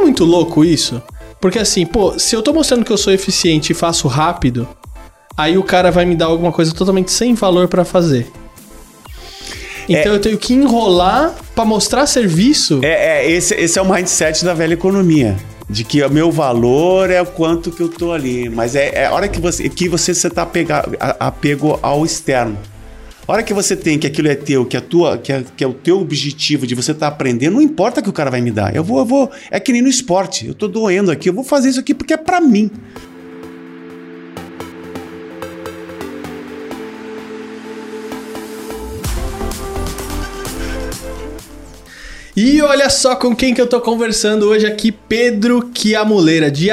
é muito louco isso? Porque assim, pô, se eu tô mostrando que eu sou eficiente e faço rápido, aí o cara vai me dar alguma coisa totalmente sem valor pra fazer. Então É. eu tenho que enrolar pra mostrar serviço. É, é, esse, esse é o mindset da velha economia. De que o meu valor é o quanto que eu tô ali. Mas é, é a hora que você que você tá a- apego ao externo. A hora que você tem que aquilo é teu, que, a tua, que, é, que é o teu objetivo de você estar aprendendo, não importa o que o cara vai me dar. Eu vou, eu vou. É que nem no esporte. Eu tô doendo aqui, eu vou fazer isso aqui porque é pra mim. E olha só com quem que eu tô conversando hoje aqui, Pedro Chiamuleira, de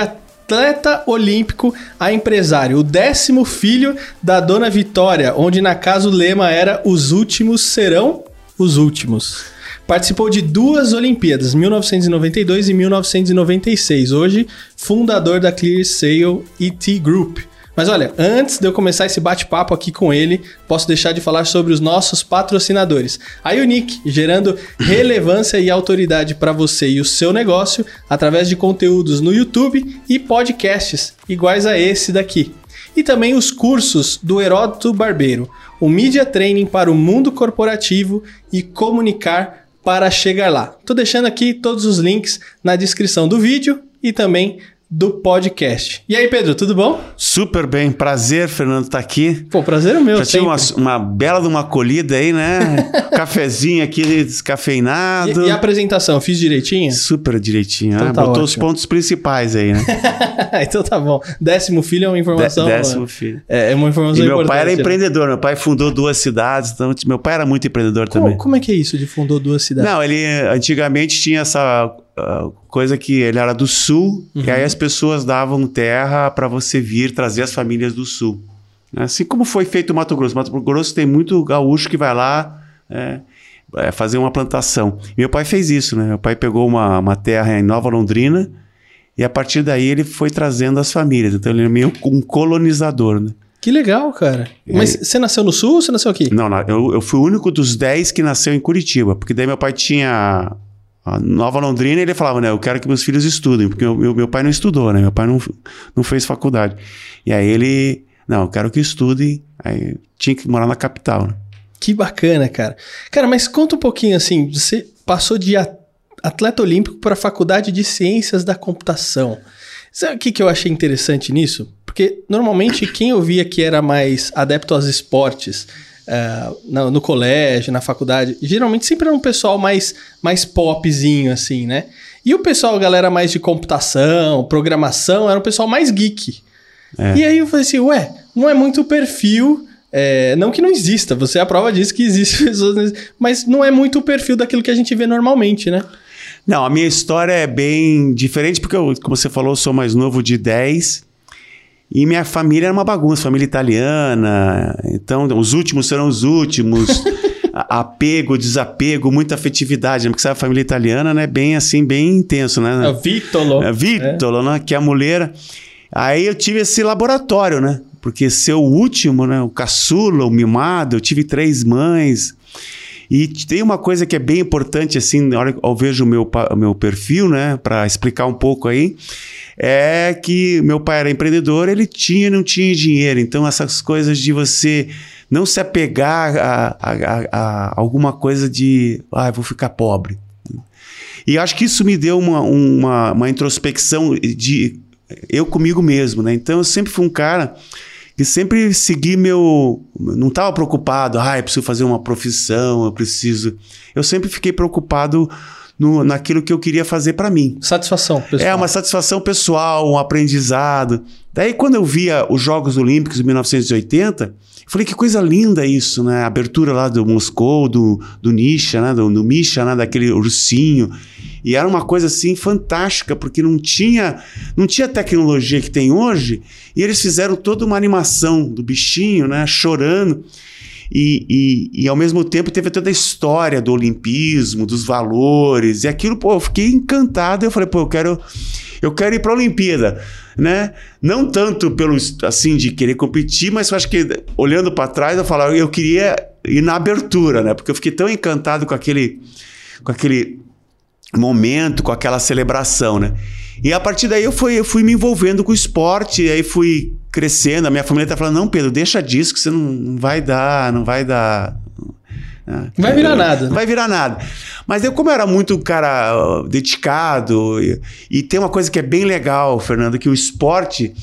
atleta olímpico a empresário, o décimo filho da dona Vitória, onde na casa o lema era os últimos serão os últimos. Participou de duas Olimpíadas, 1992 e 1996. Hoje, fundador da Clear Sail ET Group. Mas olha, antes de eu começar esse bate-papo aqui com ele, posso deixar de falar sobre os nossos patrocinadores. A Unique, gerando relevância e autoridade para você e o seu negócio através de conteúdos no YouTube e podcasts iguais a esse daqui. E também os cursos do Heródoto Barbeiro, o Media Training para o mundo corporativo e comunicar para chegar lá. Tô deixando aqui todos os links na descrição do vídeo e também do podcast. E aí, Pedro, tudo bom? Super bem. Prazer, Fernando, estar aqui. Pô, prazer é meu. Já tinha sempre. uma, uma bela de uma acolhida aí, né? Cafezinho aqui descafeinado. E, e a apresentação, fiz direitinho? Super direitinho. Então né? tá Botou os ótimo. pontos principais aí, né? então tá bom. Décimo filho é uma informação. Dé- décimo filho. É, é uma E informação meu importante. pai era né? empreendedor. Meu pai fundou duas cidades. Então, meu pai era muito empreendedor Como, também. como é que é isso de fundou duas cidades? Não, ele antigamente tinha essa ah, coisa que ele era do sul Uhum. e aí as pessoas davam terra para você vir trazer as famílias do sul. Assim como foi feito o Mato Grosso. Mato Grosso tem muito gaúcho que vai lá é, é, fazer uma plantação. Meu pai fez isso, né? Meu pai pegou uma, uma terra em Nova Londrina e a partir daí ele foi trazendo as famílias. Então ele é meio um colonizador, né? Que legal, cara. Mas você nasceu no sul ou você nasceu aqui? Não, não, eu, eu fui o único dos 10 que nasceu em Curitiba, porque daí meu pai tinha a Nova Londrina ele falava, né, eu quero que meus filhos estudem, porque meu, meu pai não estudou, né, meu pai não, não fez faculdade. E aí ele, não, eu quero que estudem, aí tinha que morar na capital, né. Que bacana, cara. Cara, mas conta um pouquinho assim, você passou de atleta olímpico para a faculdade de ciências da computação. Sabe o que, que eu achei interessante nisso? Porque normalmente quem eu via que era mais adepto aos esportes ah, no, no colégio, na faculdade, geralmente sempre era um pessoal mais, mais popzinho, assim, né? E o pessoal, galera mais de computação, programação, era um pessoal mais geek. E aí eu falei assim, ué, não é muito o perfil. é, não que não exista, você é a prova disso que existe pessoas, mas não é muito o perfil daquilo que a gente vê normalmente, né? Não, a minha história é bem diferente, porque eu, como você falou, eu sou mais novo de 10. E minha família era uma bagunça, família italiana. Então, os últimos serão os últimos. Apego, desapego, muita afetividade. né? Porque sabe, a família italiana, né? Bem assim, bem intenso, né? É Vítolo. É, Vítolo, né? Que é a mulher. Aí eu tive esse laboratório, né? Porque ser o último, né? O caçula, o mimado, eu tive três mães. E tem uma coisa que é bem importante, assim, na hora que eu vejo o meu, meu perfil, né? Para explicar um pouco aí, é que meu pai era empreendedor, ele tinha não tinha dinheiro. Então, essas coisas de você não se apegar a, a- a- alguma coisa de, ah, vou ficar pobre. E acho que isso me deu uma, uma, uma introspecção de eu comigo mesmo, né? Então eu sempre fui um cara que sempre segui meu. Não estava preocupado, ah, eu preciso fazer uma profissão, eu preciso. Eu sempre fiquei preocupado no, naquilo que eu queria fazer para mim. Satisfação, pessoal. É uma satisfação pessoal, um aprendizado. Daí, quando eu via os Jogos Olímpicos de 1980, eu falei que coisa linda isso, né? A abertura lá do Moscou, do, do Nisha, né? Do, do Misha, né? Daquele ursinho. E era uma coisa assim fantástica, porque não tinha, não tinha tecnologia que tem hoje, e eles fizeram toda uma animação do bichinho, né? Chorando. E, e, e, ao mesmo tempo teve toda a história do olimpismo, dos valores, e aquilo, pô, eu fiquei encantado. Eu falei, pô, eu quero, eu quero ir para a Olimpíada, né? Não tanto pelo assim de querer competir, mas eu acho que olhando para trás eu falo, eu queria ir na abertura, né? Porque eu fiquei tão encantado com aquele, com aquele momento, com aquela celebração, né? E a partir daí eu fui, eu fui me envolvendo com o esporte, aí fui crescendo. A minha família tá falando: não, Pedro, deixa disso que você não, não vai dar, não vai dar. Não vai virar nada. Não vai virar nada. Mas eu, como eu era muito cara dedicado, e, e, tem uma coisa que é bem legal, Fernando, que o esporte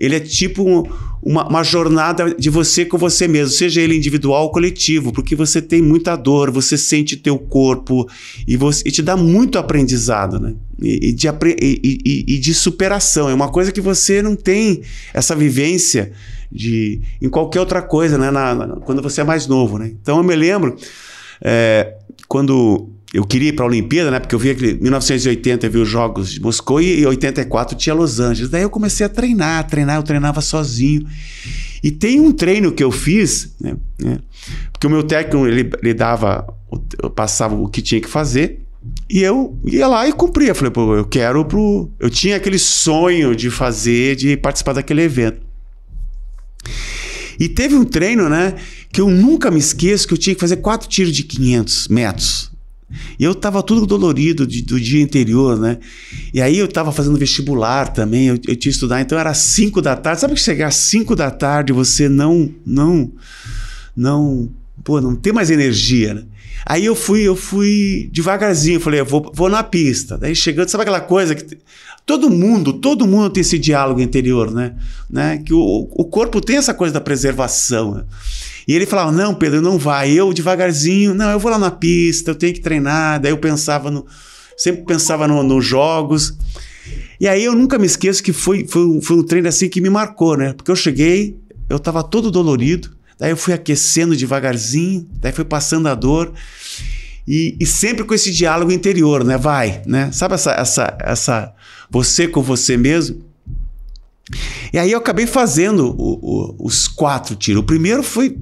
ele é tipo uma, uma, jornada de você com você mesmo, seja ele individual ou coletivo, porque você tem muita dor, você sente teu corpo e, você, e te dá muito aprendizado, né? E, e, de, e, e, de superação. É uma coisa que você não tem essa vivência de em qualquer outra coisa, né? Na, na, quando você é mais novo, né? Então eu me lembro é, quando eu queria ir para a Olimpíada, né? Porque eu vi que em 1980 eu vi os Jogos de Moscou e em 84 tinha Los Angeles. Daí eu comecei a treinar, treinar, eu treinava sozinho. E tem um treino que eu fiz, né? né porque o meu técnico ele, ele dava, passava o que tinha que fazer. E eu ia lá e cumpria. Falei, pô, eu quero pro. Eu tinha aquele sonho de fazer, de participar daquele evento. E teve um treino, né? Que eu nunca me esqueço que eu tinha que fazer quatro tiros de 500 metros. E eu estava tudo dolorido de, do dia anterior, né? E aí eu estava fazendo vestibular também, eu, eu tinha que estudar, então era 5 da tarde. Sabe que chegar às 5 da tarde você não, não, não, pô, não tem mais energia, né? Aí eu fui, eu fui devagarzinho, falei, eu vou, vou na pista. Daí chegando, sabe aquela coisa que todo mundo, todo mundo tem esse diálogo interior, né? né? Que o, o corpo tem essa coisa da preservação. Né? E ele falava: Não, Pedro, não vai. Eu devagarzinho, não, eu vou lá na pista, eu tenho que treinar. Daí eu pensava no. Sempre pensava nos no jogos. E aí eu nunca me esqueço que foi, foi, foi um treino assim que me marcou, né? Porque eu cheguei, eu estava todo dolorido, daí eu fui aquecendo devagarzinho, daí foi passando a dor. E, e, sempre com esse diálogo interior, né? Vai, né? Sabe essa, essa, essa você com você mesmo? E aí eu acabei fazendo o, o, os quatro tiros. O primeiro foi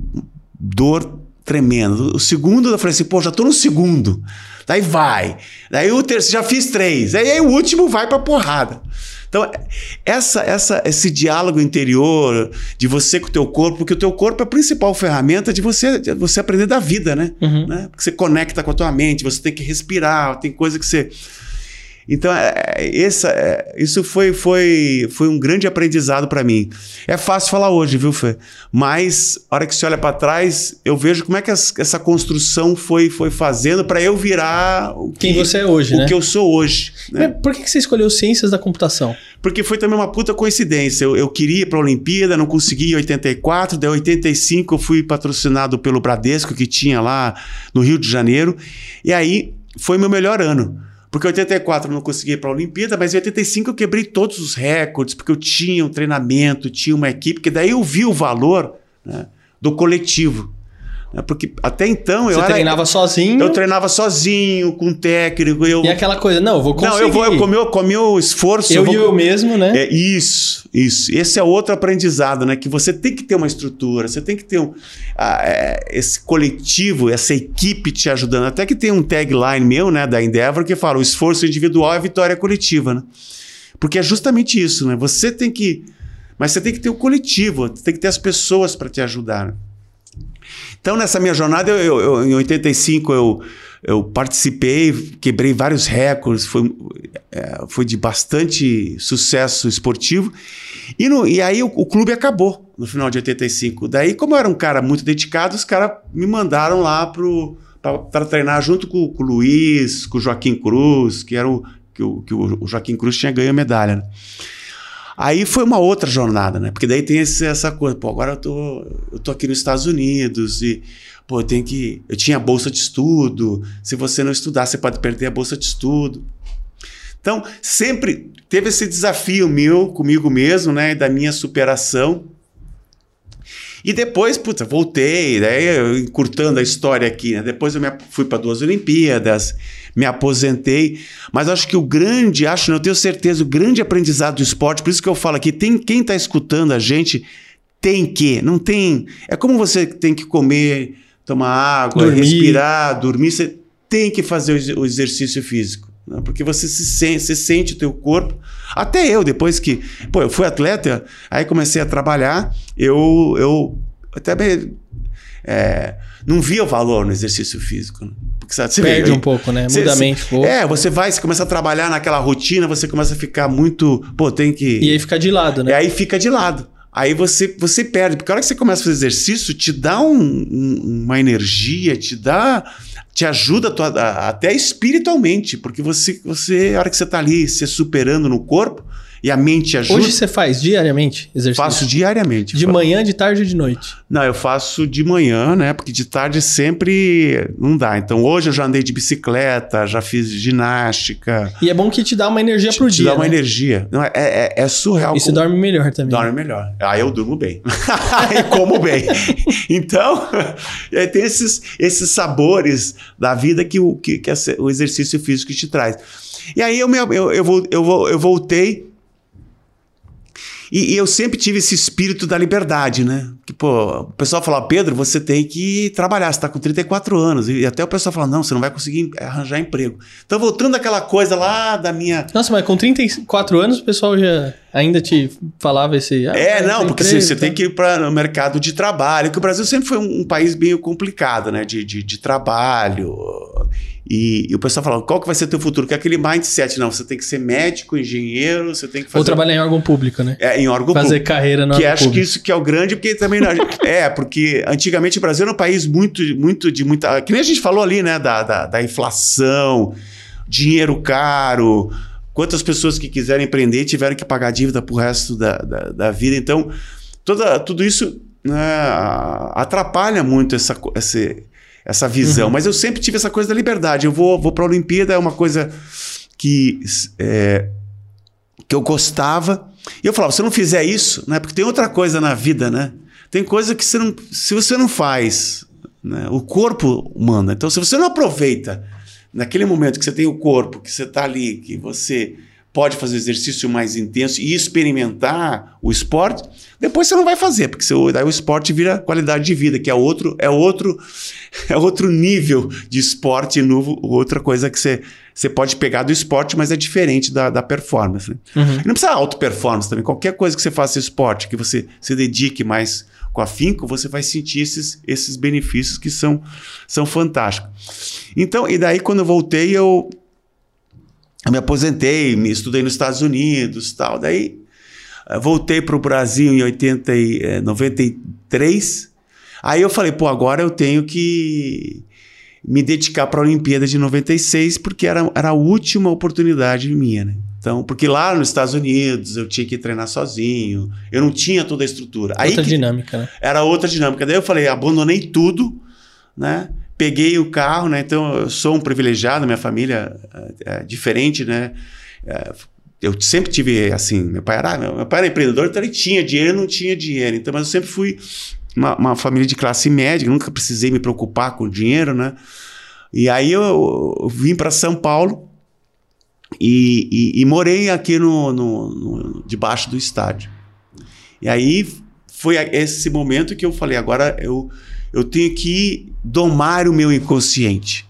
dor tremenda. O segundo eu falei assim, pô, já tô no segundo. Daí vai. Daí o terceiro, já fiz três. Aí, aí o último vai pra porrada. Então, essa, essa, esse diálogo interior de você com o teu corpo, porque o teu corpo é a principal ferramenta de você, de você aprender da vida, né? Uhum. né? Porque você conecta com a tua mente, você tem que respirar, tem coisa que você então, é, é, essa, é, isso foi, foi, foi um grande aprendizado para mim. É fácil falar hoje, viu, Fê? Mas, a hora que você olha para trás, eu vejo como é que essa construção foi, foi fazendo para eu virar o que, quem você é hoje, o né? que eu sou hoje. Né? Por que você escolheu Ciências da Computação? Porque foi também uma puta coincidência. Eu, eu queria ir para a Olimpíada, não consegui em 84, daí em 85 eu fui patrocinado pelo Bradesco, que tinha lá no Rio de Janeiro, e aí foi meu melhor ano. Porque em 84 eu não consegui ir para a Olimpíada, mas em 85 eu quebrei todos os recordes, porque eu tinha um treinamento, tinha uma equipe, que daí eu vi o valor né, do coletivo. Né? Porque até então Você eu Você treinava sozinho? Eu treinava sozinho, com técnico. Eu... E aquela coisa, não, eu vou conseguir. Não, eu vou, eu comi, eu comi o esforço. Eu, eu vou... e eu mesmo, né? É, isso, isso. Esse é outro aprendizado, né? Que você tem que ter uma estrutura, você tem que ter um, é, esse coletivo, essa equipe te ajudando. Até que tem um tagline meu, né, da Endeavor, que fala: o esforço individual é vitória coletiva, né? Porque é justamente isso, né? Você tem que. Mas você tem que ter o coletivo, tem que ter as pessoas para te ajudar. Então, nessa minha jornada, eu, eu, em 85, eu, eu participei, quebrei vários recordes, foi, é, foi de bastante sucesso esportivo. E, no, e aí o, o, clube acabou no final de 85. Daí, como eu era um cara muito dedicado, os caras me mandaram lá para treinar junto com, com, o Luiz, com o Joaquim Cruz, que era o que o, que o Joaquim Cruz tinha ganho a medalha. Né? Aí foi uma outra jornada, né? Porque daí tem esse, essa coisa, pô, agora eu tô, eu tô aqui nos Estados Unidos e, pô, eu tenho que. Eu tinha bolsa de estudo. Se você não estudar, você pode perder a bolsa de estudo. Então, sempre teve esse desafio meu comigo mesmo, né? Da minha superação. E depois, puta, voltei, daí encurtando a história aqui, né? Depois eu me, fui para duas Olimpíadas, me aposentei. Mas acho que o grande, acho, eu tenho certeza, o grande aprendizado do esporte, por isso que eu falo aqui, tem quem está escutando a gente tem que, não tem. É como você tem que comer, tomar água, dormir. respirar, dormir, você tem que fazer o exercício físico. Né? Porque você se sente, você sente o teu corpo. Até eu, depois que. Pô, eu fui atleta, aí comecei a trabalhar, eu. eu até é, não via o valor no exercício físico. Né? Porque, sabe, você perde vê, um pouco, né? Muda a mente um pouco. É, você vai, você começa a trabalhar naquela rotina, você começa a ficar muito. Pô, tem que. E aí fica de lado, né? E aí fica de lado. Aí você, você perde, porque a hora que você começa a fazer exercício, te dá um, um, uma energia, te dá. te ajuda tua, até espiritualmente, porque você, você, a hora que você está ali se superando no corpo, e a mente ajuda. Hoje você faz diariamente exercício? Faço diariamente. De manhã, de tarde ou de noite? Não, eu faço de manhã, né? Porque de tarde sempre não dá. Então hoje eu já andei de bicicleta, já fiz ginástica. E é bom que te dá uma energia te, pro te dia. Te dá uma né? energia. Não, é, é, é surreal. E você dorme melhor também. Dorme melhor. Aí eu durmo bem. e como bem. então, tem esses, esses sabores da vida que o, que, que o exercício físico te traz. E aí eu, me, eu, eu, eu, eu voltei e, e, eu sempre tive esse espírito da liberdade, né? Que, pô, o pessoal fala, Pedro, você tem que trabalhar, você tá com 34 anos. E até o pessoal fala, não, você não vai conseguir arranjar emprego. Então, voltando àquela coisa lá da minha. Nossa, mas com 34 anos o pessoal já ainda te falava esse. Ah, é, não, porque emprego, você, tá? tem que ir para o mercado de trabalho, que o Brasil sempre foi um, um país bem complicado, né? De, de, de trabalho. E, e, o pessoal fala, qual que vai ser o teu futuro? Que é aquele mindset, não, você tem que ser médico, engenheiro, você tem que fazer... Ou trabalhar em órgão público, né? É, em órgão fazer público. Fazer carreira no Que acho público. que isso que é o grande, porque também... é, porque antigamente o Brasil era um país muito, muito de muita... Que nem a gente falou ali, né, da, da, da inflação, dinheiro caro, quantas pessoas que quiserem empreender tiveram que pagar dívida pro resto da, da, da vida. Então, toda, tudo isso né, atrapalha muito essa, esse essa visão. Uhum. Mas eu sempre tive essa coisa da liberdade. Eu vou, vou para a Olimpíada, é uma coisa que, é, que eu gostava. E eu falava, se eu não fizer isso, né? Porque tem outra coisa na vida, né? Tem coisa que você não, se você não faz, né? o corpo manda. Então, se você não aproveita naquele momento que você tem o corpo, que você está ali, que você pode fazer exercício mais intenso e experimentar o esporte, depois você não vai fazer, porque você, daí o esporte vira qualidade de vida, que é outro, é outro, é outro nível de esporte novo, outra coisa que você, você pode pegar do esporte, mas é diferente da, da performance. Né? Uhum. não precisa auto performance também. Qualquer coisa que você faça esporte, que você se dedique mais com afinco, você vai sentir esses, esses benefícios que são, são fantásticos. Então, e daí quando eu voltei, eu eu me aposentei, me estudei nos Estados Unidos, tal. Daí eh, voltei para o Brasil em 80 e, 93. Eh, Aí eu falei, pô, agora eu tenho que me dedicar para a Olimpíada de 96, porque era, era a última oportunidade minha, né? Então, porque lá nos Estados Unidos eu tinha que treinar sozinho, eu não tinha toda a estrutura. Outra Aí dinâmica, né? Era outra dinâmica. Daí eu falei, abandonei tudo, né? Peguei o carro, né? Então eu sou um privilegiado, minha família é, é diferente, né? É, eu sempre tive assim, meu pai era, meu pai era empreendedor, então ele tinha dinheiro, não tinha dinheiro. Então, mas eu sempre fui uma, uma família de classe média, nunca precisei me preocupar com dinheiro, né? E aí eu, eu vim para São Paulo e, e, e morei aqui no, no, no, debaixo do estádio. E aí foi esse momento que eu falei, agora eu eu tenho que domar o meu inconsciente.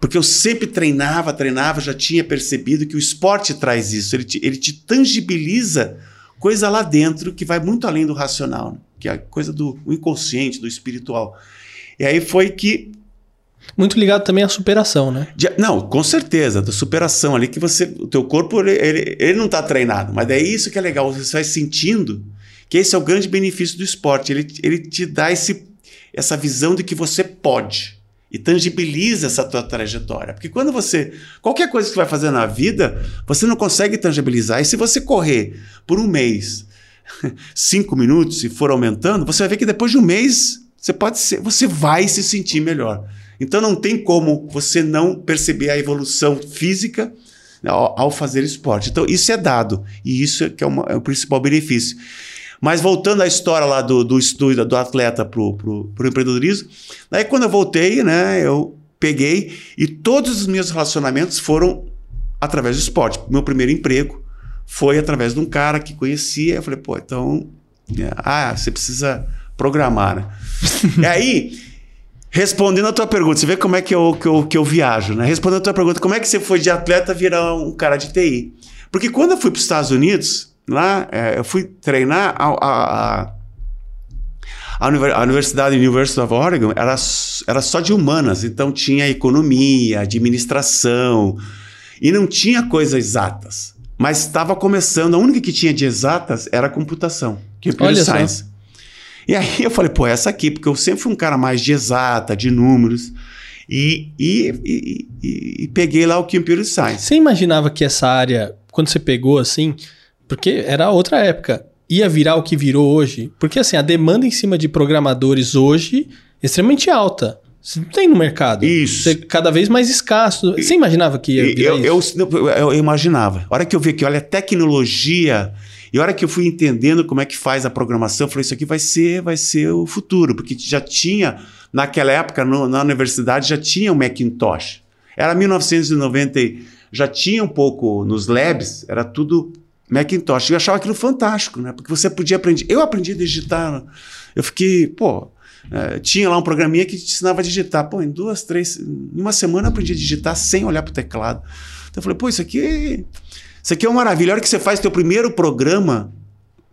Porque eu sempre treinava, treinava, já tinha percebido que o esporte traz isso. Ele te, ele te tangibiliza coisa lá dentro que vai muito além do racional, né? que é a coisa do inconsciente, do espiritual. E aí foi que. Muito ligado também à superação, né? De, não, com certeza, da superação ali que você. O teu corpo ele, ele, ele não está treinado, mas é isso que é legal. Você vai sentindo que esse é o grande benefício do esporte. Ele, ele te dá esse essa visão de que você pode e tangibiliza essa tua trajetória. Porque quando você. Qualquer coisa que você vai fazer na vida, você não consegue tangibilizar. E se você correr por um mês, cinco minutos, e for aumentando, você vai ver que depois de um mês você pode ser, você vai se sentir melhor. Então não tem como você não perceber a evolução física ao, ao fazer esporte. Então isso é dado. E isso é, que é, uma, é o principal benefício. Mas voltando à história lá do, do estudo do atleta pro, pro, pro empreendedorismo, daí quando eu voltei, né, eu peguei e todos os meus relacionamentos foram através do esporte. Meu primeiro emprego foi através de um cara que conhecia. Eu falei, pô, então. É, ah, você precisa programar, né? e aí, respondendo a tua pergunta, você vê como é que eu, que eu, que eu viajo, né? Respondendo a tua pergunta, como é que você foi de atleta virar um cara de TI? Porque quando eu fui para os Estados Unidos, lá, é, eu fui treinar a, a, a, a Universidade University of Oregon era, era só de humanas, então tinha economia, administração, e não tinha coisas exatas. Mas estava começando, a única que tinha de exatas era a computação, computer Olha science. só. E aí eu falei, pô, essa aqui, porque eu sempre fui um cara mais de exata, de números, e, e, e, e- e peguei lá o computer science. Você imaginava que essa área, quando você pegou assim, porque era outra época, ia virar o que virou hoje? Porque assim, a demanda em cima de programadores hoje é extremamente alta. Você não tem no mercado. Isso. Você é cada vez mais escasso. Você imaginava que ia virar Eu, isso? eu, eu, eu imaginava. A hora que eu vi que, olha, tecnologia, e a hora que eu fui entendendo como é que faz a programação, eu falei, isso aqui vai ser, vai ser o futuro, porque já tinha, naquela época, no- na universidade, já tinha o Macintosh. Era 1990, e já tinha um pouco nos labs, era tudo Macintosh. Eu achava aquilo fantástico, né? Porque você podia aprender. Eu aprendi a digitar. Eu fiquei, pô, é, tinha lá um programinha que te ensinava a digitar. Pô, em duas, três, em uma semana eu aprendi a digitar sem olhar pro teclado. Então eu falei, pô, isso aqui, isso aqui é uma maravilha. A hora que você faz teu primeiro programa,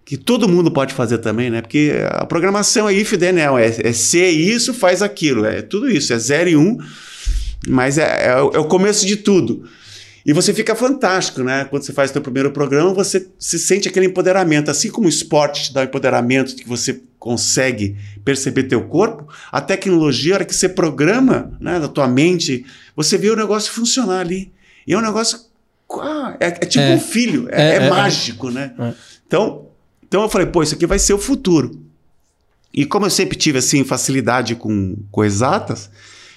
que todo mundo pode fazer também, né? Porque a programação é if then else, é, é ser isso, faz aquilo, é tudo isso, é zero e um, mas é, é o- é o começo de tudo. E você fica fantástico, né? Quando você faz teu primeiro programa, você se sente aquele empoderamento. Assim como o esporte te dá o empoderamento de que você consegue perceber teu corpo, a tecnologia, a hora que você programa né, da tua mente, você vê o negócio funcionar ali. E é um negócio. É, é tipo É. um filho, é, É, é é, mágico, né? É. Então, então eu falei, pô, isso aqui vai ser o futuro. E como eu sempre tive assim facilidade com, com exatas,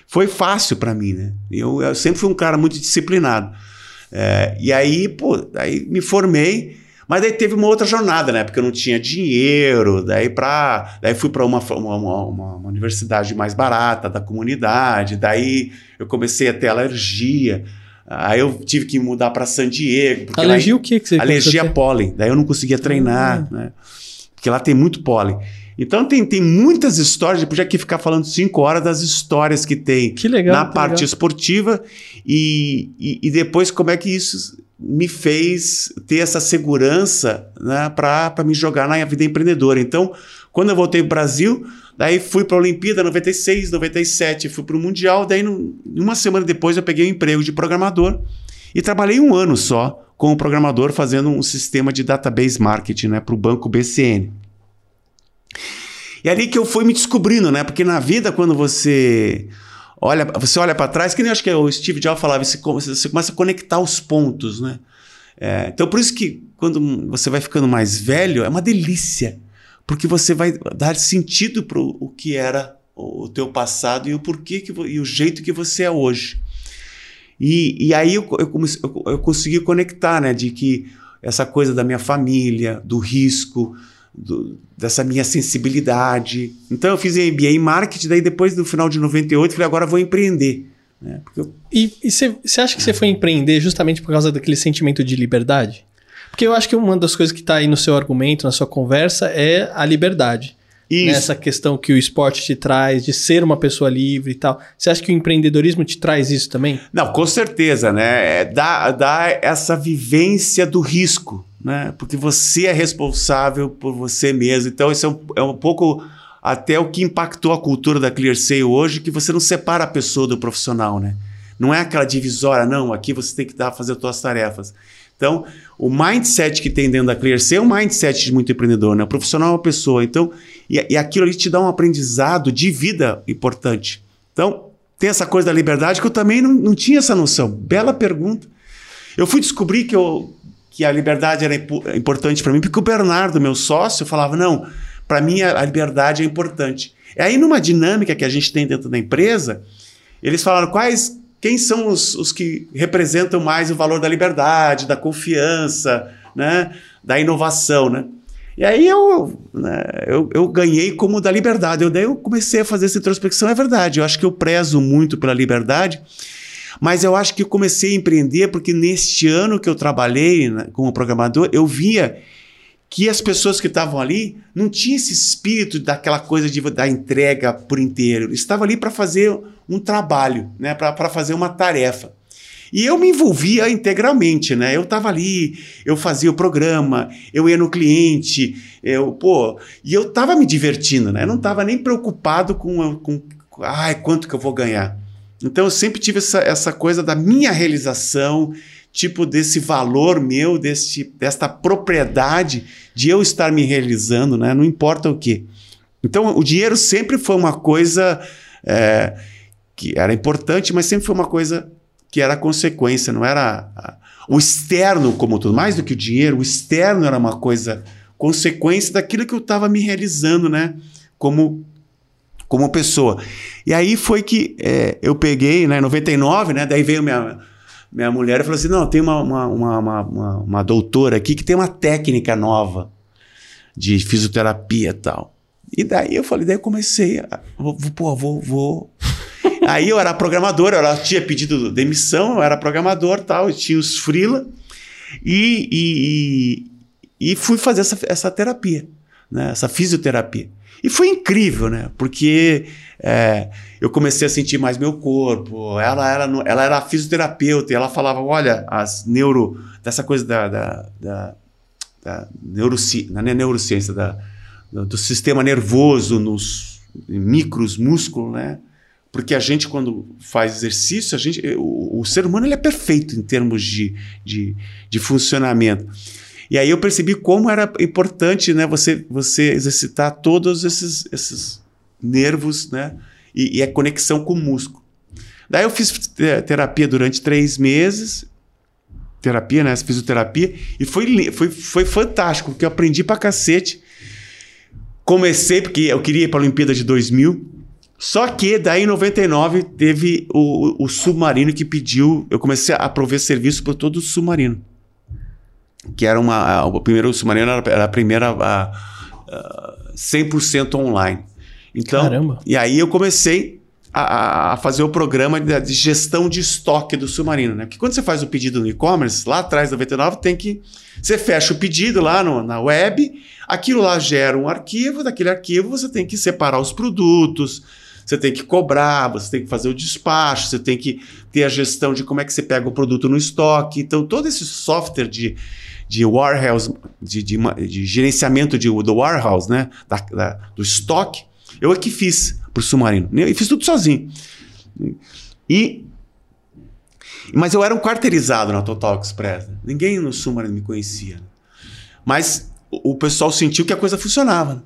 foi fácil para mim, né? Eu, eu sempre fui um cara muito disciplinado. É, e aí, pô, aí me formei, mas daí teve uma outra jornada, né? Porque eu não tinha dinheiro, daí para, daí fui para uma, uma, uma, uma universidade mais barata da comunidade, daí eu comecei a ter alergia. Aí eu tive que mudar para San Diego. Alergia o que que você alergia a pólen. Daí eu não conseguia treinar, né? Porque lá tem muito pólen. Então tem, tem muitas histórias, eu podia aqui ficar falando cinco horas das histórias que tem Que legal, na que parte legal. esportiva e, e, e depois como é que isso me fez ter essa segurança né, para me jogar na vida empreendedora. Então, quando eu voltei para o Brasil, daí fui para a Olimpíada 96, 97, fui para o Mundial, daí no- uma semana depois eu peguei um emprego de programador e trabalhei um ano só como programador fazendo um sistema de database marketing né, para o banco BCN. E é ali que eu fui me descobrindo, né? Porque na vida, quando você olha, você olha para trás, que nem acho que o Steve Jobs falava, você, você começa a conectar os pontos, né? É, então, por isso que quando você vai ficando mais velho, é uma delícia. Porque você vai dar sentido para o que era o teu passado e o porquê que, e o jeito que você é hoje. E, e aí eu, eu, eu- consegui conectar, né? De que essa coisa da minha família, do risco, do- dessa minha sensibilidade. Então eu fiz MBA em marketing, daí depois do final de 98, falei, agora vou empreender. Né? Eu E você acha que você foi empreender justamente por causa daquele sentimento de liberdade? Porque eu acho que uma das coisas que está aí no seu argumento, na sua conversa, é a liberdade. Isso. Nessa questão que o esporte te traz, de ser uma pessoa livre e tal. Você acha que o empreendedorismo te traz isso também? Não, com certeza, né? É, dá, dá essa vivência do risco, né? Porque você é responsável por você mesmo. Então, isso é um, é um pouco até o que impactou a cultura da ClearSale hoje, que você não separa a pessoa do profissional, né? Não é aquela divisória, não, aqui você tem que dar, fazer as suas tarefas. Então, o mindset que tem dentro da ClearSale é um mindset de muito empreendedor, né? O profissional é uma pessoa. Então, e, e aquilo ali te dá um aprendizado de vida importante. Então, tem essa coisa da liberdade que eu também não, não tinha essa noção. Bela pergunta. Eu fui descobrir que, eu, que a liberdade era impo- importante para mim, porque o Bernardo, meu sócio, falava: não, para mim a, a liberdade é importante. E aí, numa dinâmica que a gente tem dentro da empresa, eles falaram quais. Quem são os, os que representam mais o valor da liberdade, da confiança, né, da inovação, né? E aí eu, né, eu, eu ganhei como da liberdade. Eu, daí eu comecei a fazer essa introspecção. É verdade, eu acho que eu prezo muito pela liberdade, mas eu acho que eu comecei a empreender porque neste ano que eu trabalhei né, como programador, eu via que as pessoas que estavam ali não tinham esse espírito daquela coisa de, da entrega por inteiro. Eles estavam ali para fazer um trabalho, né, para fazer uma tarefa. E eu me envolvia integralmente, né? Eu tava ali, eu fazia o programa, eu ia no cliente, eu, pô, e eu tava me divertindo, né? Eu não tava nem preocupado com, com, com ai, quanto que eu vou ganhar. Então eu sempre tive essa, essa coisa da minha realização, tipo desse valor meu, desse, desta propriedade de eu estar me realizando, né? Não importa o que. Então o dinheiro sempre foi uma coisa é, que era importante, mas sempre foi uma coisa que era consequência, não era a, o externo como tudo, mais do que o dinheiro, o externo era uma coisa consequência daquilo que eu estava me realizando, né? Como como pessoa. E aí foi que é, eu peguei, né, em 99, né? Daí veio minha, minha mulher e falou assim: não, tem uma, uma, uma, uma, uma doutora aqui que tem uma técnica nova de fisioterapia e tal. E daí eu falei, daí eu comecei, a, vou, pô, vou, vou, Aí eu era programador, eu tinha pedido demissão, eu era programador tal, eu tinha os freela e, e, e, fui fazer essa, essa terapia, né? essa fisioterapia. E foi incrível, né? Porque é, eu comecei a sentir mais meu corpo. Ela era, ela era fisioterapeuta e ela falava: olha, as neuro. dessa coisa da. da, da, da neuroci, é neurociência, da, do, do sistema nervoso nos micros músculos, né? Porque a gente, quando faz exercício, a gente, o, o ser humano ele é perfeito em termos de, de, de, funcionamento. E aí eu percebi como era importante né, você, você exercitar todos esses, esses nervos né, e, e a conexão com o músculo. Daí eu fiz terapia durante três meses, terapia, né, fisioterapia, e foi, foi, foi fantástico, porque eu aprendi pra cacete. Comecei, porque eu queria ir para a Olimpíada de 2000, só que daí em 99 teve o, o, submarino que pediu. Eu comecei a prover serviço para todo o submarino. Que era uma. O primeiro submarino era, era a primeira a, a 100% online. Então, Caramba. E aí eu comecei a, a, fazer o programa de, de, gestão de estoque do submarino, né? Porque quando você faz o pedido no e-commerce, lá atrás da 99 tem que. Você fecha o pedido lá no, na web, aquilo lá gera um arquivo, daquele arquivo você tem que separar os produtos você tem que cobrar, você tem que fazer o despacho, você tem que ter a gestão de como é que você pega o produto no estoque. Então, todo esse software de, de warehouse, de, de, de gerenciamento de, do warehouse, né? Da, da, do estoque, eu é que fiz para o Submarino. E fiz tudo sozinho. E mas eu era um quarteirizado na Total Express. Né? Ninguém no Submarino me conhecia. Mas o pessoal sentiu que a coisa funcionava. Né?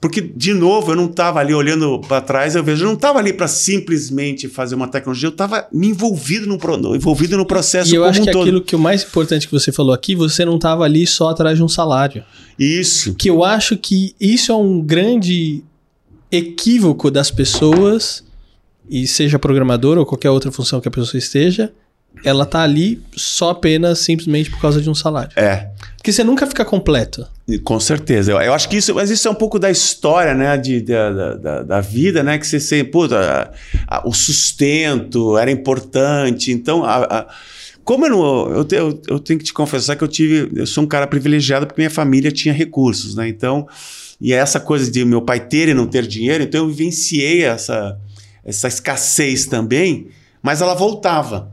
Porque, de novo, eu não estava ali olhando para trás, eu vejo, eu não estava ali para simplesmente fazer uma tecnologia, eu estava me envolvido no, envolvido no processo E eu acho um que todo. aquilo que o mais importante que você falou aqui, você não estava ali só atrás de um salário. Isso. Que eu acho que isso é um grande equívoco das pessoas, e seja programador ou qualquer outra função que a pessoa esteja, ela tá ali só apenas simplesmente por causa de um salário. É. Porque você nunca fica completo. Com certeza. Eu, eu, acho que isso, mas isso é um pouco da história, né, de, da, da, da vida, né, que você, você puta, a, a, o sustento era importante. Então, a, como eu não, eu, eu, eu, tenho que te confessar que eu tive, eu sou um cara privilegiado porque minha família tinha recursos, né? Então, e essa coisa de meu pai ter e não ter dinheiro, então eu vivenciei essa, essa escassez também, mas ela voltava.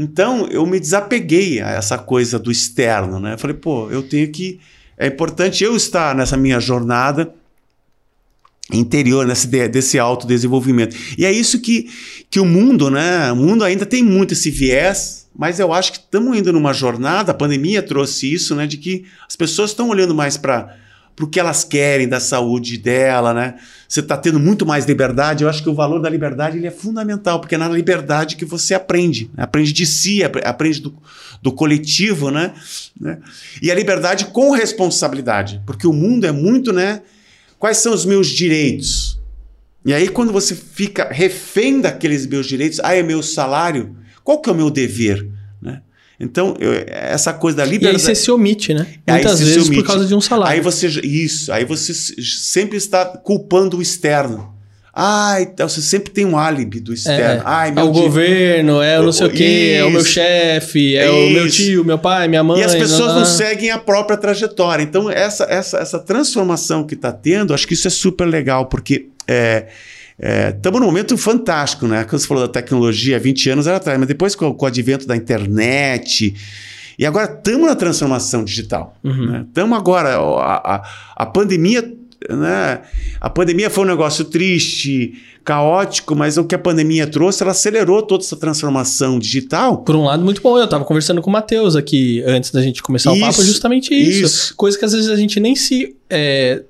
Então eu me desapeguei a essa coisa do externo, né? Falei, pô, eu tenho que. É importante eu estar nessa minha jornada interior, nesse, desse autodesenvolvimento. E é isso que, que o mundo, né? O mundo ainda tem muito esse viés, mas eu acho que estamos indo numa jornada, a pandemia trouxe isso, né? De que as pessoas estão olhando mais para o que elas querem da saúde dela, né? você está tendo muito mais liberdade. Eu acho que o valor da liberdade ele é fundamental, porque é na liberdade que você aprende. Né? Aprende de si, aprende do, do coletivo, né? né? E a liberdade com responsabilidade, porque o mundo é muito, né? Quais são os meus direitos? E aí, quando você fica refém daqueles meus direitos, ah, é meu salário, qual que é o meu dever? Então, eu, essa coisa da liberdade. E aí você se omite, né? Muitas vezes por causa de um salário. Aí você. Isso, aí você sempre está culpando o externo. Ah, então você sempre tem um álibi do externo. É, Ai, meu é o governo, é o não sei o quê, é o meu chefe, é, o meu tio, meu pai, minha mãe. E as pessoas não, não seguem a própria trajetória. Então, essa, essa, essa transformação que está tendo, acho que isso é super legal, porque é, Estamos num momento fantástico, né? Quando você falou da tecnologia, 20 anos era atrás, mas depois com, com o advento da internet. E agora estamos na transformação digital. Estamos agora. A, a, a pandemia. Né? A pandemia foi um negócio triste, caótico, mas o que a pandemia trouxe, ela acelerou toda essa transformação digital. Por um lado, muito bom. Eu estava conversando com o Matheus aqui antes da gente começar Isso, o papo, justamente isso. isso. Coisa que às vezes a gente nem se. é,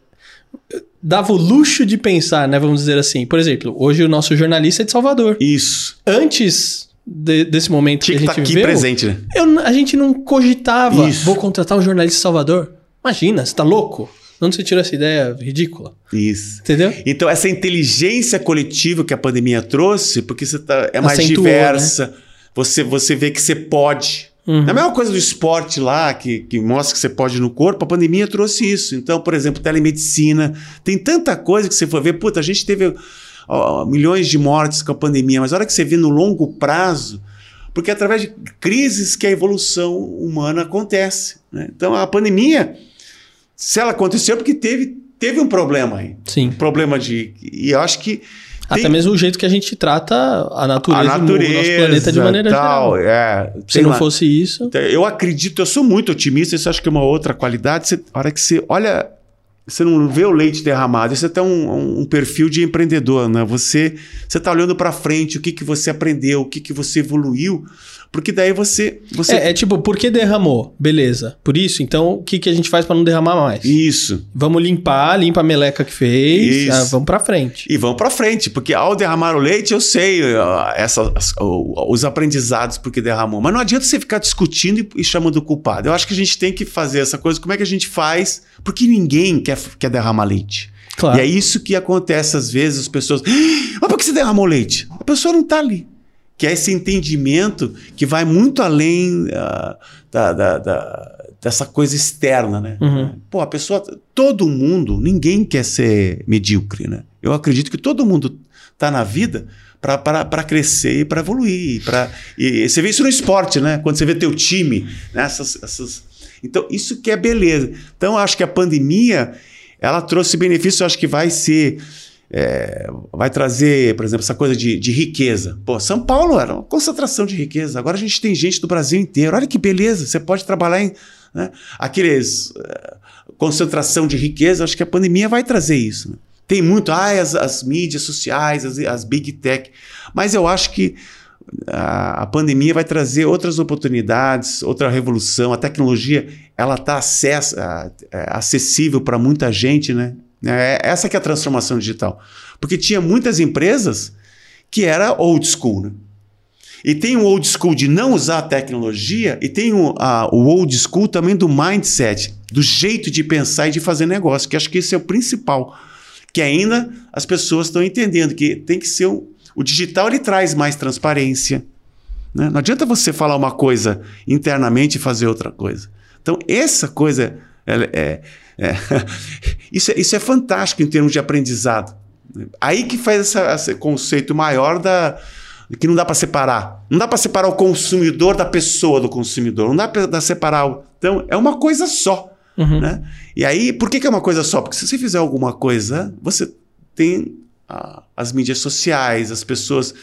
dava o luxo de pensar, né? Vamos dizer assim. Por exemplo, hoje o nosso jornalista é de Salvador. Isso. Antes de- desse momento Tinha que que a gente aqui viveu, presente, né? eu- a gente não cogitava, Isso. vou contratar um jornalista de Salvador. Imagina, você tá louco? De Onde você tirou essa ideia ridícula? Isso. Entendeu? Então, essa inteligência coletiva que a pandemia trouxe, porque você tá, é mais Acentuou, diversa, você, você vê que você pode. Uhum. É a mesma coisa do esporte lá, que, que mostra que você pode no corpo, a pandemia trouxe isso. Então, por exemplo, telemedicina. Tem tanta coisa que você for ver. Puta, a gente teve ó, milhões de mortes com a pandemia, mas a hora que você vê no longo prazo, porque é através de crises que a evolução humana acontece. né? Então, a pandemia, se ela aconteceu, é porque teve, teve um problema aí. Sim. Um problema de. E eu acho que. Até tem- mesmo o jeito que a gente trata a natureza, a e o natureza, nosso planeta de maneira tal, geral. É, Se não fosse isso. Então, Eu acredito, eu sou muito otimista, isso acho que é uma outra qualidade. Você, a hora que você olha, você não vê o leite derramado, você tem um, um perfil de empreendedor, né? Você você está olhando para frente, o que, que você aprendeu, o que, que você evoluiu, porque daí você. você É, é tipo, por que derramou? Beleza. Por isso, então o que, que a gente faz pra não derramar mais? Isso. Vamos limpar, limpa a meleca que fez, ah, vamos pra frente. E vão para frente, porque ao derramar o leite, eu sei ah, essa, os aprendizados porque derramou. Mas não adianta você ficar discutindo e, chamando o culpado. Eu acho que a gente tem que fazer essa coisa. Como é que a gente faz? Porque ninguém quer, quer derramar leite. Claro. E é isso que acontece às vezes, as pessoas. "Ah, Mas por que você derramou leite? A pessoa não está ali. Que é esse entendimento que vai muito além ah, da, da- da- dessa coisa externa, né? Uhum. Pô, a pessoa. Todo mundo, ninguém quer ser medíocre, né? Eu acredito que todo mundo tá na vida para crescer e para evoluir. Pra, e você vê isso no esporte, né? Quando você vê teu time, né? Essas, essas... Então, isso que é beleza. Então, eu acho que a pandemia ela trouxe benefício, eu acho que vai ser. É, vai trazer, por exemplo, essa coisa de, de riqueza. Pô, São Paulo era uma concentração de riqueza. Agora a gente tem gente do Brasil inteiro. Olha que beleza. Você pode trabalhar em né, aqueles é, concentração de riqueza. Acho que a pandemia vai trazer isso. né? Tem muito, ah, as, as mídias sociais, as, as big tech. Mas eu acho que a, pandemia vai trazer outras oportunidades, outra revolução. A tecnologia ela está acessível para muita gente, né? É, essa que é a transformação digital. Porque tinha muitas empresas que era old school, né? E tem o old school de não usar a tecnologia e tem o, a- o old school também do mindset, do jeito de pensar e de fazer negócio, que acho que esse é o principal. Que ainda as pessoas estão entendendo que tem que ser o, digital ele traz mais transparência. né? Não adianta você falar uma coisa internamente e fazer outra coisa. Então, essa coisa é, é- isso, é, isso é fantástico em termos de aprendizado. Aí que faz essa- esse conceito maior da que não dá para separar. Não dá para separar o consumidor da pessoa do consumidor. Não dá para separar. o- Então, é uma coisa só. Uhum. Né? E aí, por que, que é uma coisa só? Porque se você fizer alguma coisa, você tem ah, as mídias sociais, as pessoas.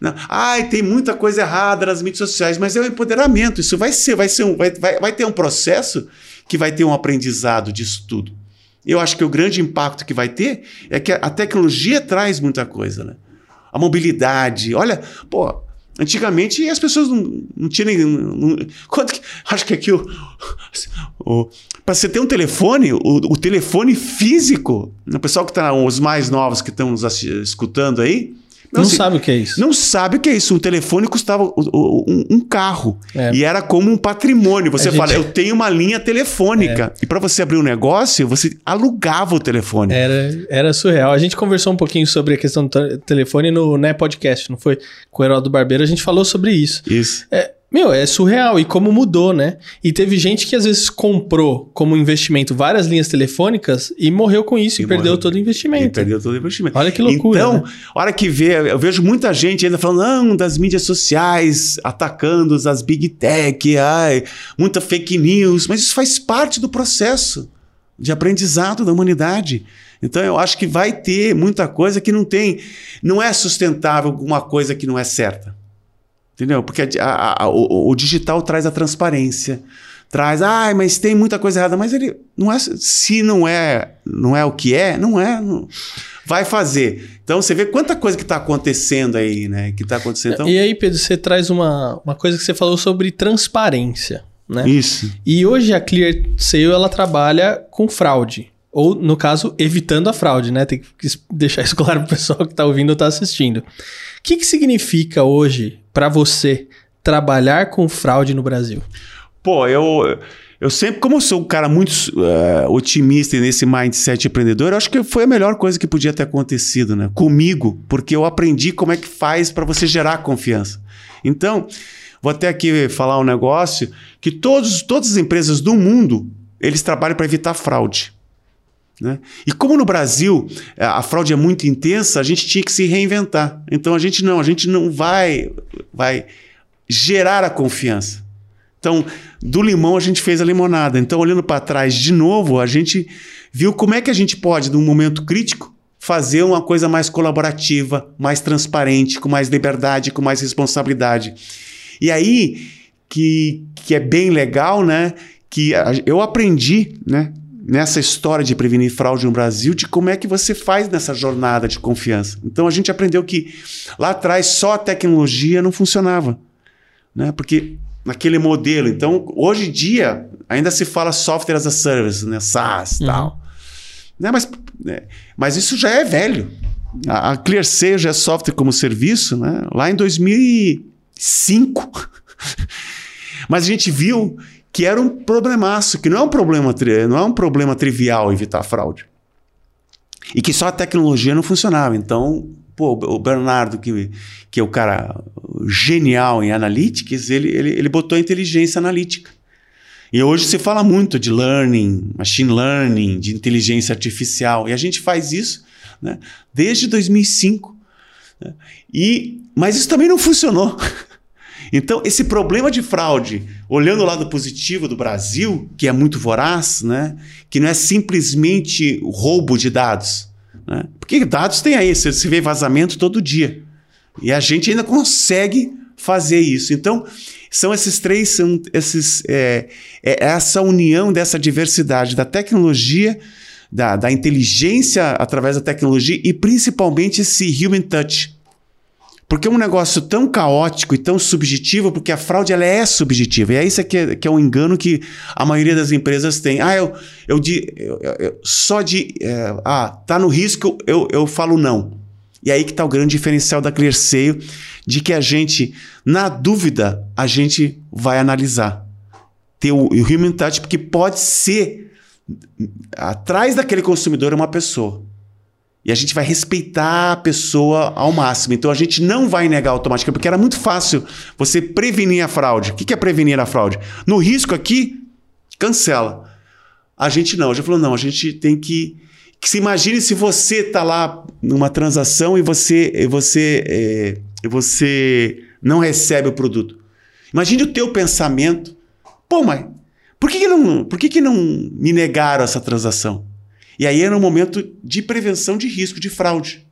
Não, Ai, tem muita coisa errada nas mídias sociais, mas é o empoderamento. Isso vai ser, vai ser um, vai, vai, vai ter um processo que vai ter um aprendizado disso tudo. Eu acho que o grande impacto que vai ter é que a, tecnologia traz muita coisa, né? A mobilidade. Olha, pô, antigamente as pessoas não, não tinham nem. não- quanto que, acho que aqui o. o para você ter um telefone, o, o telefone físico, o pessoal que está, os mais novos que estão nos escutando aí. Não assim, sabe o que é isso. não sabe o que é isso. Um telefone custava o- o- um, um carro. É. E era como um patrimônio. Você A fala, gente- É. eu tenho uma linha telefônica. E para você abrir um negócio, você alugava o telefone. Era, era surreal. A gente conversou um pouquinho sobre a questão do te- telefone no né, podcast, não foi? Com o Heraldo Barbeiro, a gente falou sobre isso. Isso. É, meu, é surreal e como mudou, né? E teve gente que às vezes comprou como investimento várias linhas telefônicas e morreu com isso e, E perdeu morreu. todo o E investimento. perdeu todo o investimento. Olha que loucura, Então, né? hora que vê, eu vejo muita gente ainda falando, não, das mídias sociais, atacando as big tech, ai, muita fake news, mas isso faz parte do processo. de aprendizado da humanidade. Então eu acho que vai ter muita coisa que não tem, não é sustentável alguma coisa que não é certa. Entendeu? Porque a, a, o, o, digital traz a transparência, traz, ah, mas tem muita coisa errada, mas ele não é, se não é, não é o que é, não é, não, vai fazer. Então você vê quanta coisa que está acontecendo aí, né? Que está acontecendo. Então... E aí, Pedro, você traz uma, uma coisa que você falou sobre transparência, né? Isso. E hoje a ClearSale ela trabalha com fraude. Ou, no caso, evitando a fraude, né? Tem que deixar isso claro pro pessoal que está ouvindo ou está assistindo. O que, que significa hoje, para você, trabalhar com fraude no Brasil? Pô, eu, eu sempre, como eu sou um cara muito uh, otimista nesse mindset empreendedor, eu acho que foi a melhor coisa que podia ter acontecido, né? Comigo, porque eu aprendi como é que faz para você gerar confiança. Então, vou até aqui falar um negócio que todos, todas as empresas do mundo, eles trabalham para evitar fraude. Né? E como no Brasil eh, a fraude é muito intensa, a gente tinha que se reinventar. Então a gente não, a gente não vai, vai gerar a confiança. Então, do limão a gente fez a limonada. Então, olhando para trás de novo, a gente viu como é que a gente pode, num momento crítico, fazer uma coisa mais colaborativa, mais transparente, com mais liberdade, com mais responsabilidade. E aí que, que é bem legal, né? Que eu aprendi, né? Nessa história de prevenir fraude no Brasil, de como é que você faz nessa jornada de confiança. Então a gente aprendeu que lá atrás só a tecnologia não funcionava, né? Porque naquele modelo. Então hoje em dia ainda se fala software as a service, né? SaaS, uhum. tal. Né? Mas, né? mas isso já é velho. A, a ClearSale já é software como serviço, né? Lá em 2005. mas a gente viu que era um problemaço, que não é um problema, não é um problema trivial evitar fraude. E que só a tecnologia não funcionava. Então, pô, o Bernardo, que, que é o cara genial em analytics, ele, ele, ele botou a inteligência analítica. E hoje se fala muito de learning, machine learning, de inteligência artificial. E a gente faz isso né, desde 2005. Né? E, mas isso também não funcionou. Então, esse problema de fraude, olhando o lado positivo do Brasil, que é muito voraz, né? que não é simplesmente roubo de dados. Né? Porque dados tem aí, você vê vazamento todo dia. E a gente ainda consegue fazer isso. Então, são esses três, são esses, é, é essa união dessa diversidade da tecnologia, da, da inteligência através da tecnologia e principalmente esse human touch porque é um negócio tão caótico e tão subjetivo, porque a fraude ela é subjetiva. E é isso que é, que é um engano que a maioria das empresas tem. Ah, eu, eu, eu, eu só de. É, ah, tá no risco, eu, eu falo não. E aí que está o grande diferencial da ClearSale, de que a gente, na dúvida, a gente vai analisar. Ter o, o human touch, porque pode ser atrás daquele consumidor uma pessoa. E a gente vai respeitar a pessoa ao máximo. Então a gente não vai negar automaticamente, porque era muito fácil você prevenir a fraude. O que é prevenir a fraude? No risco aqui, cancela. A gente não. Gente falou, não, a gente tem que. que se imagine se você está lá numa transação e você, e você, é, você não recebe o produto. Imagine o teu pensamento. Pô, mas por que, que, não, por que, que não me negaram essa transação? E aí é no momento de prevenção de risco de fraude.